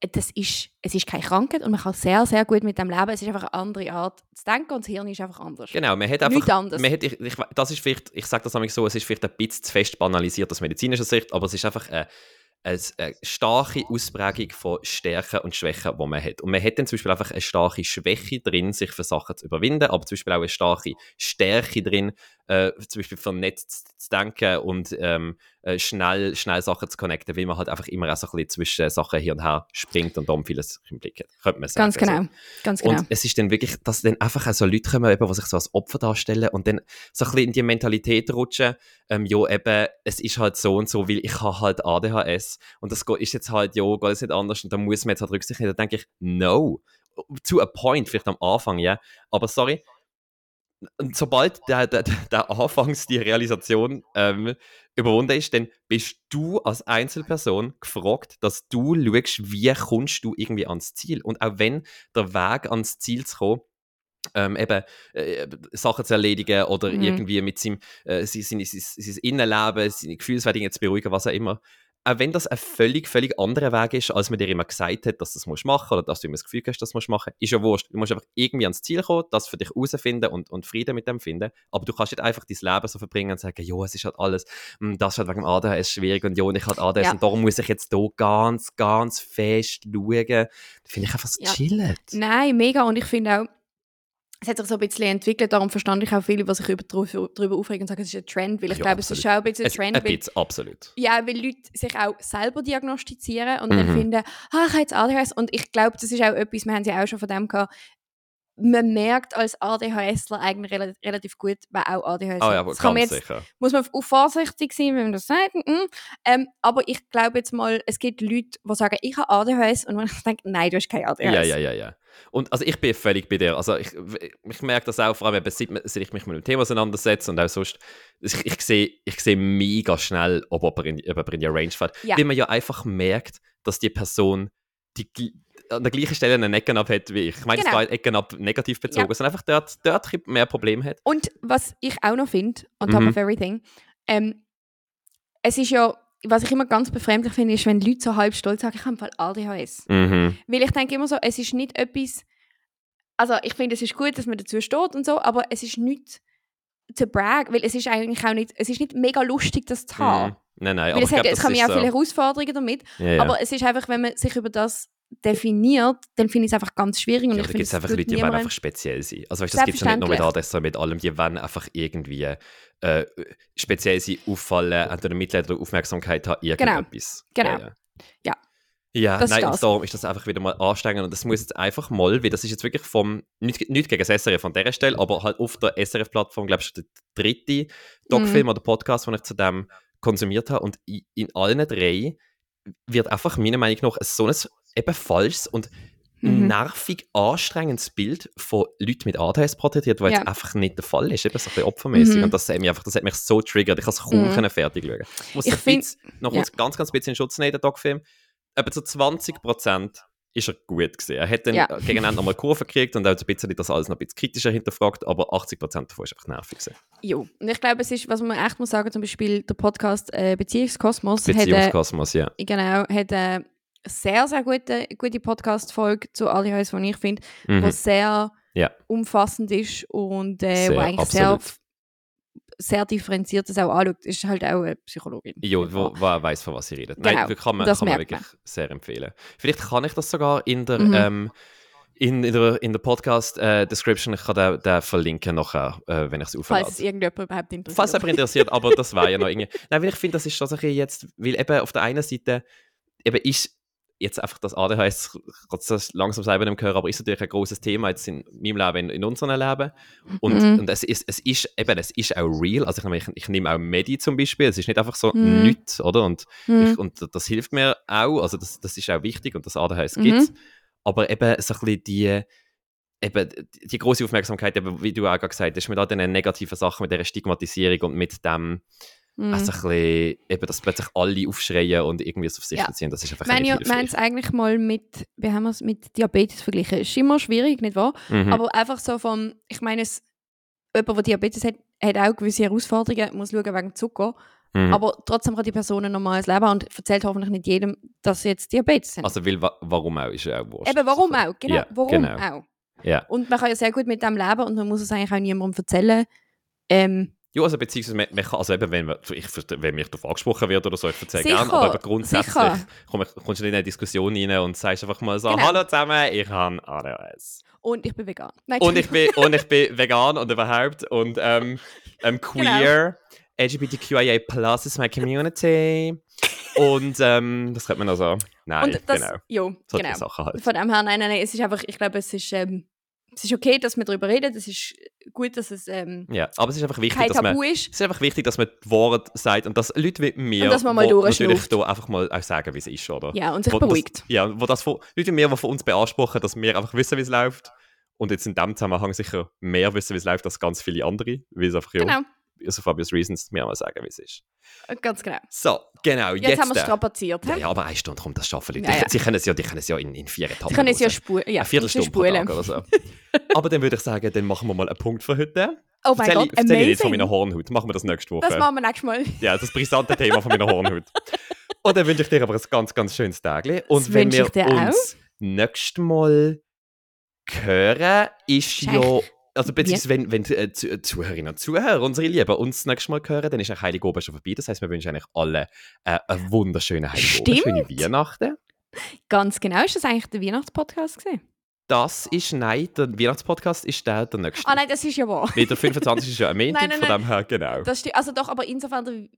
das ist, es ist keine Krankheit und man kann sehr, sehr gut mit dem leben. Es ist einfach eine andere Art zu denken und das Hirn ist einfach anders. Genau, man hat einfach, anderes. man hat, ich, ich, das ist vielleicht, ich sage das nämlich so, es ist vielleicht ein bisschen zu fest banalisiert aus medizinischer Sicht, aber es ist einfach eine, eine, eine starke Ausprägung von Stärken und Schwächen, die man hat. Und man hat dann zum Beispiel einfach eine starke Schwäche drin, sich für Sachen zu überwinden, aber zum Beispiel auch eine starke Stärke drin, äh, zum Beispiel vernetzt zu denken und ähm, äh, schnell, schnell Sachen zu connecten, weil man halt einfach immer auch so ein bisschen zwischen Sachen hier und her springt und darum vieles im Blick hat, könnte man sagen. Ganz genau. So. Ganz genau. Und es ist dann wirklich, dass dann einfach auch so Leute kommen, eben, die sich so als Opfer darstellen und dann so ein bisschen in die Mentalität rutschen, ähm, ja, eben, es ist halt so und so, weil ich habe halt ADHS und das ist jetzt halt, ja, geht es nicht anders und da muss man jetzt halt Rücksicht nehmen. Da denke ich, no. To a point, vielleicht am Anfang, ja. Aber sorry, und sobald der, der, der Anfangs die Realisation ähm, überwunden ist, dann bist du als Einzelperson gefragt, dass du schaust, wie kommst du irgendwie ans Ziel. Und auch wenn der Weg ans Ziel zu kommen, ähm, eben äh, Sachen zu erledigen oder Mhm. irgendwie mit seinem äh, sein, sein, sein, sein Innenleben, seine Gefühlswertungen zu beruhigen, was auch immer. Auch wenn das ein völlig, völlig anderer Weg ist, als man dir immer gesagt hat, dass du das musst machen oder dass du immer das Gefühl hast, dass du das machen musst, ist ja wurscht. Du musst einfach irgendwie ans Ziel kommen, das für dich herausfinden und, und Frieden mit dem finden. Aber du kannst nicht einfach dein Leben so verbringen und sagen, ja, es ist halt alles, hm, das ist halt wegen dem ADHS schwierig und ja, ich halt ADHS Ja. und darum muss ich jetzt hier ganz, ganz fest schauen. Da finde ich einfach so Ja. chillen. Nein, mega. Und ich finde auch, es hat sich so ein bisschen entwickelt, darum verstand ich auch viele, die sich über, darüber aufregen und sagen, es ist ein Trend, weil ich Ja, glaube, es ist absolut. auch ein bisschen ein Es, Trend, ein weil, bisschen, absolut. ja, weil Leute sich auch selber diagnostizieren und dann Mhm. finden, ah, ich habe jetzt ADHS und ich glaube, das ist auch etwas, wir haben ja auch schon von dem gehabt, man merkt als ADHSler eigentlich rela relativ gut, wer auch ADHS Ah hat. ja, aber man ganz jetzt, sicher. muss man auch vorsichtig sein, wenn man das sagt. mhm. Ähm, aber ich glaube jetzt mal, es gibt Leute, die sagen, ich habe ADHS und wenn ich denke, nein, du hast kein ADHS. Ja, ja, ja, ja. Und also ich bin völlig bei dir. Also ich, ich merke das auch, vor allem seit, seit ich mich mit dem Thema auseinandersetze und auch sonst, ich, ich sehe ich sehe mega schnell, ob jemand in, ob jemand in die Range fährt. Ja. Weil man ja einfach merkt, dass die Person die, an der gleichen Stelle einen Ecken ab hat wie ich. Ich meine, Genau. es war Ecken ab negativ bezogen, Ja. sondern einfach dort, dort mehr Probleme hat. Und was ich auch noch finde, on top Mhm. of everything, ähm, es ist ja, was ich immer ganz befremdlich finde, ist, wenn Leute so halb stolz sagen, ich habe im Fall ADHS. Mhm. Weil ich denke immer so, es ist nicht etwas, also ich finde, es ist gut, dass man dazu steht und so, aber es ist nicht zu brag, weil es ist eigentlich auch nicht, es ist nicht mega lustig, das zu haben. Mhm. Nein, nein, Weil aber es, hat, es kann ja auch so. viele Herausforderungen damit, ja, ja. aber es ist einfach, wenn man sich über das definiert, dann finde ich es einfach ganz schwierig und Ja, ich da finde, gibt es einfach Leute, die wollen einfach speziell sein. Also weißt, das gibt es ja nicht nur mit. ADS, sondern mit allem. Die wollen einfach irgendwie äh, speziell sein, auffallen, entweder Mitleid oder Aufmerksamkeit haben, irgendetwas. Genau. Ja, ja. Ja. Das ist nein, und das. darum ist das einfach wieder mal anstrengend und das muss jetzt einfach mal, weil das ist jetzt wirklich vom, nicht, nicht gegen das SRF an dieser Stelle, aber halt auf der SRF-Plattform, glaube ich, der dritte Doc-Film oder Podcast, den ich zu dem konsumiert habe und in, in allen drei wird einfach meiner Meinung nach so ein eben falsches und Mhm. nervig anstrengendes Bild von Leuten mit ADHS porträtiert, was Ja. jetzt einfach nicht der Fall ist. Eben so ein bisschen opfermäßig. Mhm. Und das hat mich einfach, das hat mich so triggert. Ich kann es kaum Mhm. fertig schauen. Ich muss Ich find- noch ja. ganz, ganz bisschen in Schutz nehmen, den Doc-Film. Etwa zu 20 Prozent ist er gut gesehen. Er hat dann Ja. gegen Ende nochmal Kurve gekriegt und auch ein bisschen das alles noch ein bisschen kritischer hinterfragt, aber 80 Prozent davon ist einfach nervig gewesen. Jo. Und ich glaube, es ist, was man echt muss sagen, zum Beispiel der Podcast äh, Beziehungskosmos hat, äh, Beziehungskosmos, ja. genau, hat eine sehr, sehr gute, gute Podcast-Folge zu ADHS, die ich finde, Mhm. sehr Ja. umfassend ist und äh, Sehr, wo eigentlich absolut. sehr, sehr differenziert das auch anschaut. Ist halt auch eine Psychologin. Jo, wo, wo er weiß, von was sie redet. Genau, Nein, das kann man, kann man wirklich sehr empfehlen. Vielleicht kann ich das sogar in der, Mhm. ähm, in, in der, in der Podcast-Description, ich kann den, den verlinken nachher, äh, wenn ich es auflade. Falls es irgendjemand überhaupt interessiert. Falls jemand interessiert, aber das war ja noch irgendwie. Nein, weil ich finde, das ist schon so ein bisschen jetzt, weil eben auf der einen Seite eben ist jetzt einfach das ADHS, das langsam selber nicht hören, aber ist natürlich ein großes Thema jetzt in meinem Leben, in, in unserem Leben. Und, Mhm. und es, ist, es ist eben, es ist auch real. Also ich, nehme- ich, ich nehme auch Medi zum Beispiel, es ist nicht einfach so Mhm. nichts, oder? Und, Mhm. ich, und das hilft mir auch, also das, das ist auch wichtig und das ADHS Mhm. gibt es. Aber eben so ein bisschen die, eben die, große Aufmerksamkeit, eben, wie du auch gerade gesagt hast, mit all diesen negativen Sachen, mit dieser Stigmatisierung und mit dem, Mhm. also ein bisschen, eben, dass plötzlich alle aufschreien und irgendwie es auf sich Ja. beziehen, das ist einfach haben, nicht wir haben es eigentlich mal mit, wie haben wir es mit Diabetes verglichen. Ist immer schwierig, nicht wahr? Mhm. Aber einfach so vom, ich meine, es, jemand, der Diabetes hat, hat auch gewisse Herausforderungen, muss schauen wegen Zucker. Mhm. Aber trotzdem kann die Person ein normales Leben haben und erzählt hoffentlich nicht jedem, dass sie jetzt Diabetes haben. also, weil, wa warum auch, ist ja auch wurscht. Eben, warum auch? Genau, Ja, warum genau. auch? Ja. Und man kann ja sehr gut mit dem leben und man muss es eigentlich auch niemandem erzählen. Ähm, Ja, also beziehungsweise, man, man kann, also eben, wenn, man, ich, wenn mich darauf angesprochen wird oder so, ich erzähle gerne, aber grundsätzlich komm, kommst du in eine Diskussion rein und sagst einfach mal so, Genau. hallo zusammen, ich habe ADHS. und ich bin vegan. Nein, Und ich bin, und ich bin vegan und überhaupt und ähm, ähm, queer, LGBTQIA Plus ist my community. Und ähm, das könnte man also. Nein, und das, genau. Jo, Solche genau. Sachen halt. Von dem her, nein, nein, nein, es ist einfach, ich glaube, es ist, ähm, es ist okay, dass wir darüber reden. Es ist gut, dass es ähm, Ja, aber es ist einfach wichtig, kein dass man. Tabu ist. Es ist einfach wichtig, dass man die Wahrheit sagt und dass Leute wie mir Und dass man mal wo natürlich da einfach mal auch sagen, wie es ist, oder? Ja, und sich Wo beruhigt. Das, ja, wo das von, Leute wie mir, die von uns beanspruchen, dass wir einfach wissen, wie es läuft. Und jetzt in dem Zusammenhang sicher mehr wissen, wie es läuft, als ganz viele andere. Weil es einfach, ja, Genau, also for obvious reasons, mir mal sagen, wie es ist. ganz genau. So, genau, Jetzt, jetzt. haben wir es äh, strapaziert. ja, aber eine Stunde kommt das schaffen Leute. Ja, ja. Sie können es ja, die können es ja in, in vier Etappen Sie können es ja spulen. Ja, Eine Viertelstunde pro. Tag oder so. aber dann würde ich sagen, dann machen wir mal einen Punkt für heute. Oh mein Gott, ich- erzähl ich nicht von amazing. meiner Hornhaut. Machen wir das nächste Woche. Das machen wir nächstes Mal. Ja, das brisante Thema von meiner Hornhaut. Und dann wünsche ich dir aber ein ganz, ganz schönes Tag. Und Das wenn wir uns nächstes Mal hören, ist ja. Also, beziehungsweise, wenn, wenn äh, Zu- Zuhörerinnen und Zuhörer, unsere Lieben, uns das nächste Mal hören, dann ist eigentlich Heilige Ober schon vorbei. Das heißt, wir wünschen eigentlich allen äh, einen wunderschönen Heilige Ober, schöne. Weihnachten. Ganz genau. Ist das eigentlich der Weihnachtspodcast gewesen? Das ist, nein, der Weihnachtspodcast ist der, der nächste. Ah nein, das ist ja wahr. Weil der 25 ist ja ein Montag, Nein, nein, von dem her, genau. Das stimmt. Also doch, aber insofern der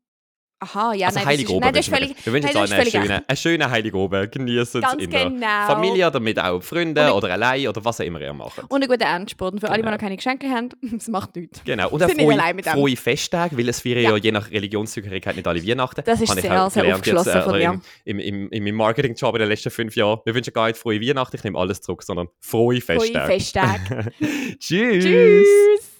Aha, ja, also nein, Heilig das ist, nein, das ist völlig. Wir wünschen jetzt das allen einen schönen, schönen Heilig Oben. Genießen es in der genau. Familie, damit auch Freunde oder allein oder was auch immer ihr macht. Und einen guten Endspurt. Und für alle, die Genau. noch keine Geschenke haben, es macht nichts. Genau, und auch frohe, frohe Festtage, weil es feiern Ja. ja. je nach Religionszugehörigkeit nicht alle Weihnachten. Das ist Habe sehr, auch sehr aufgeschlossen von äh, dir. Im, im, im, Im Marketingjob in den letzten fünf Jahren. Wir wünschen gar nicht frohe Weihnachten, ich nehme alles zurück, sondern frohe Frohe Festtage. Festtage. Tschüss. Tschüss.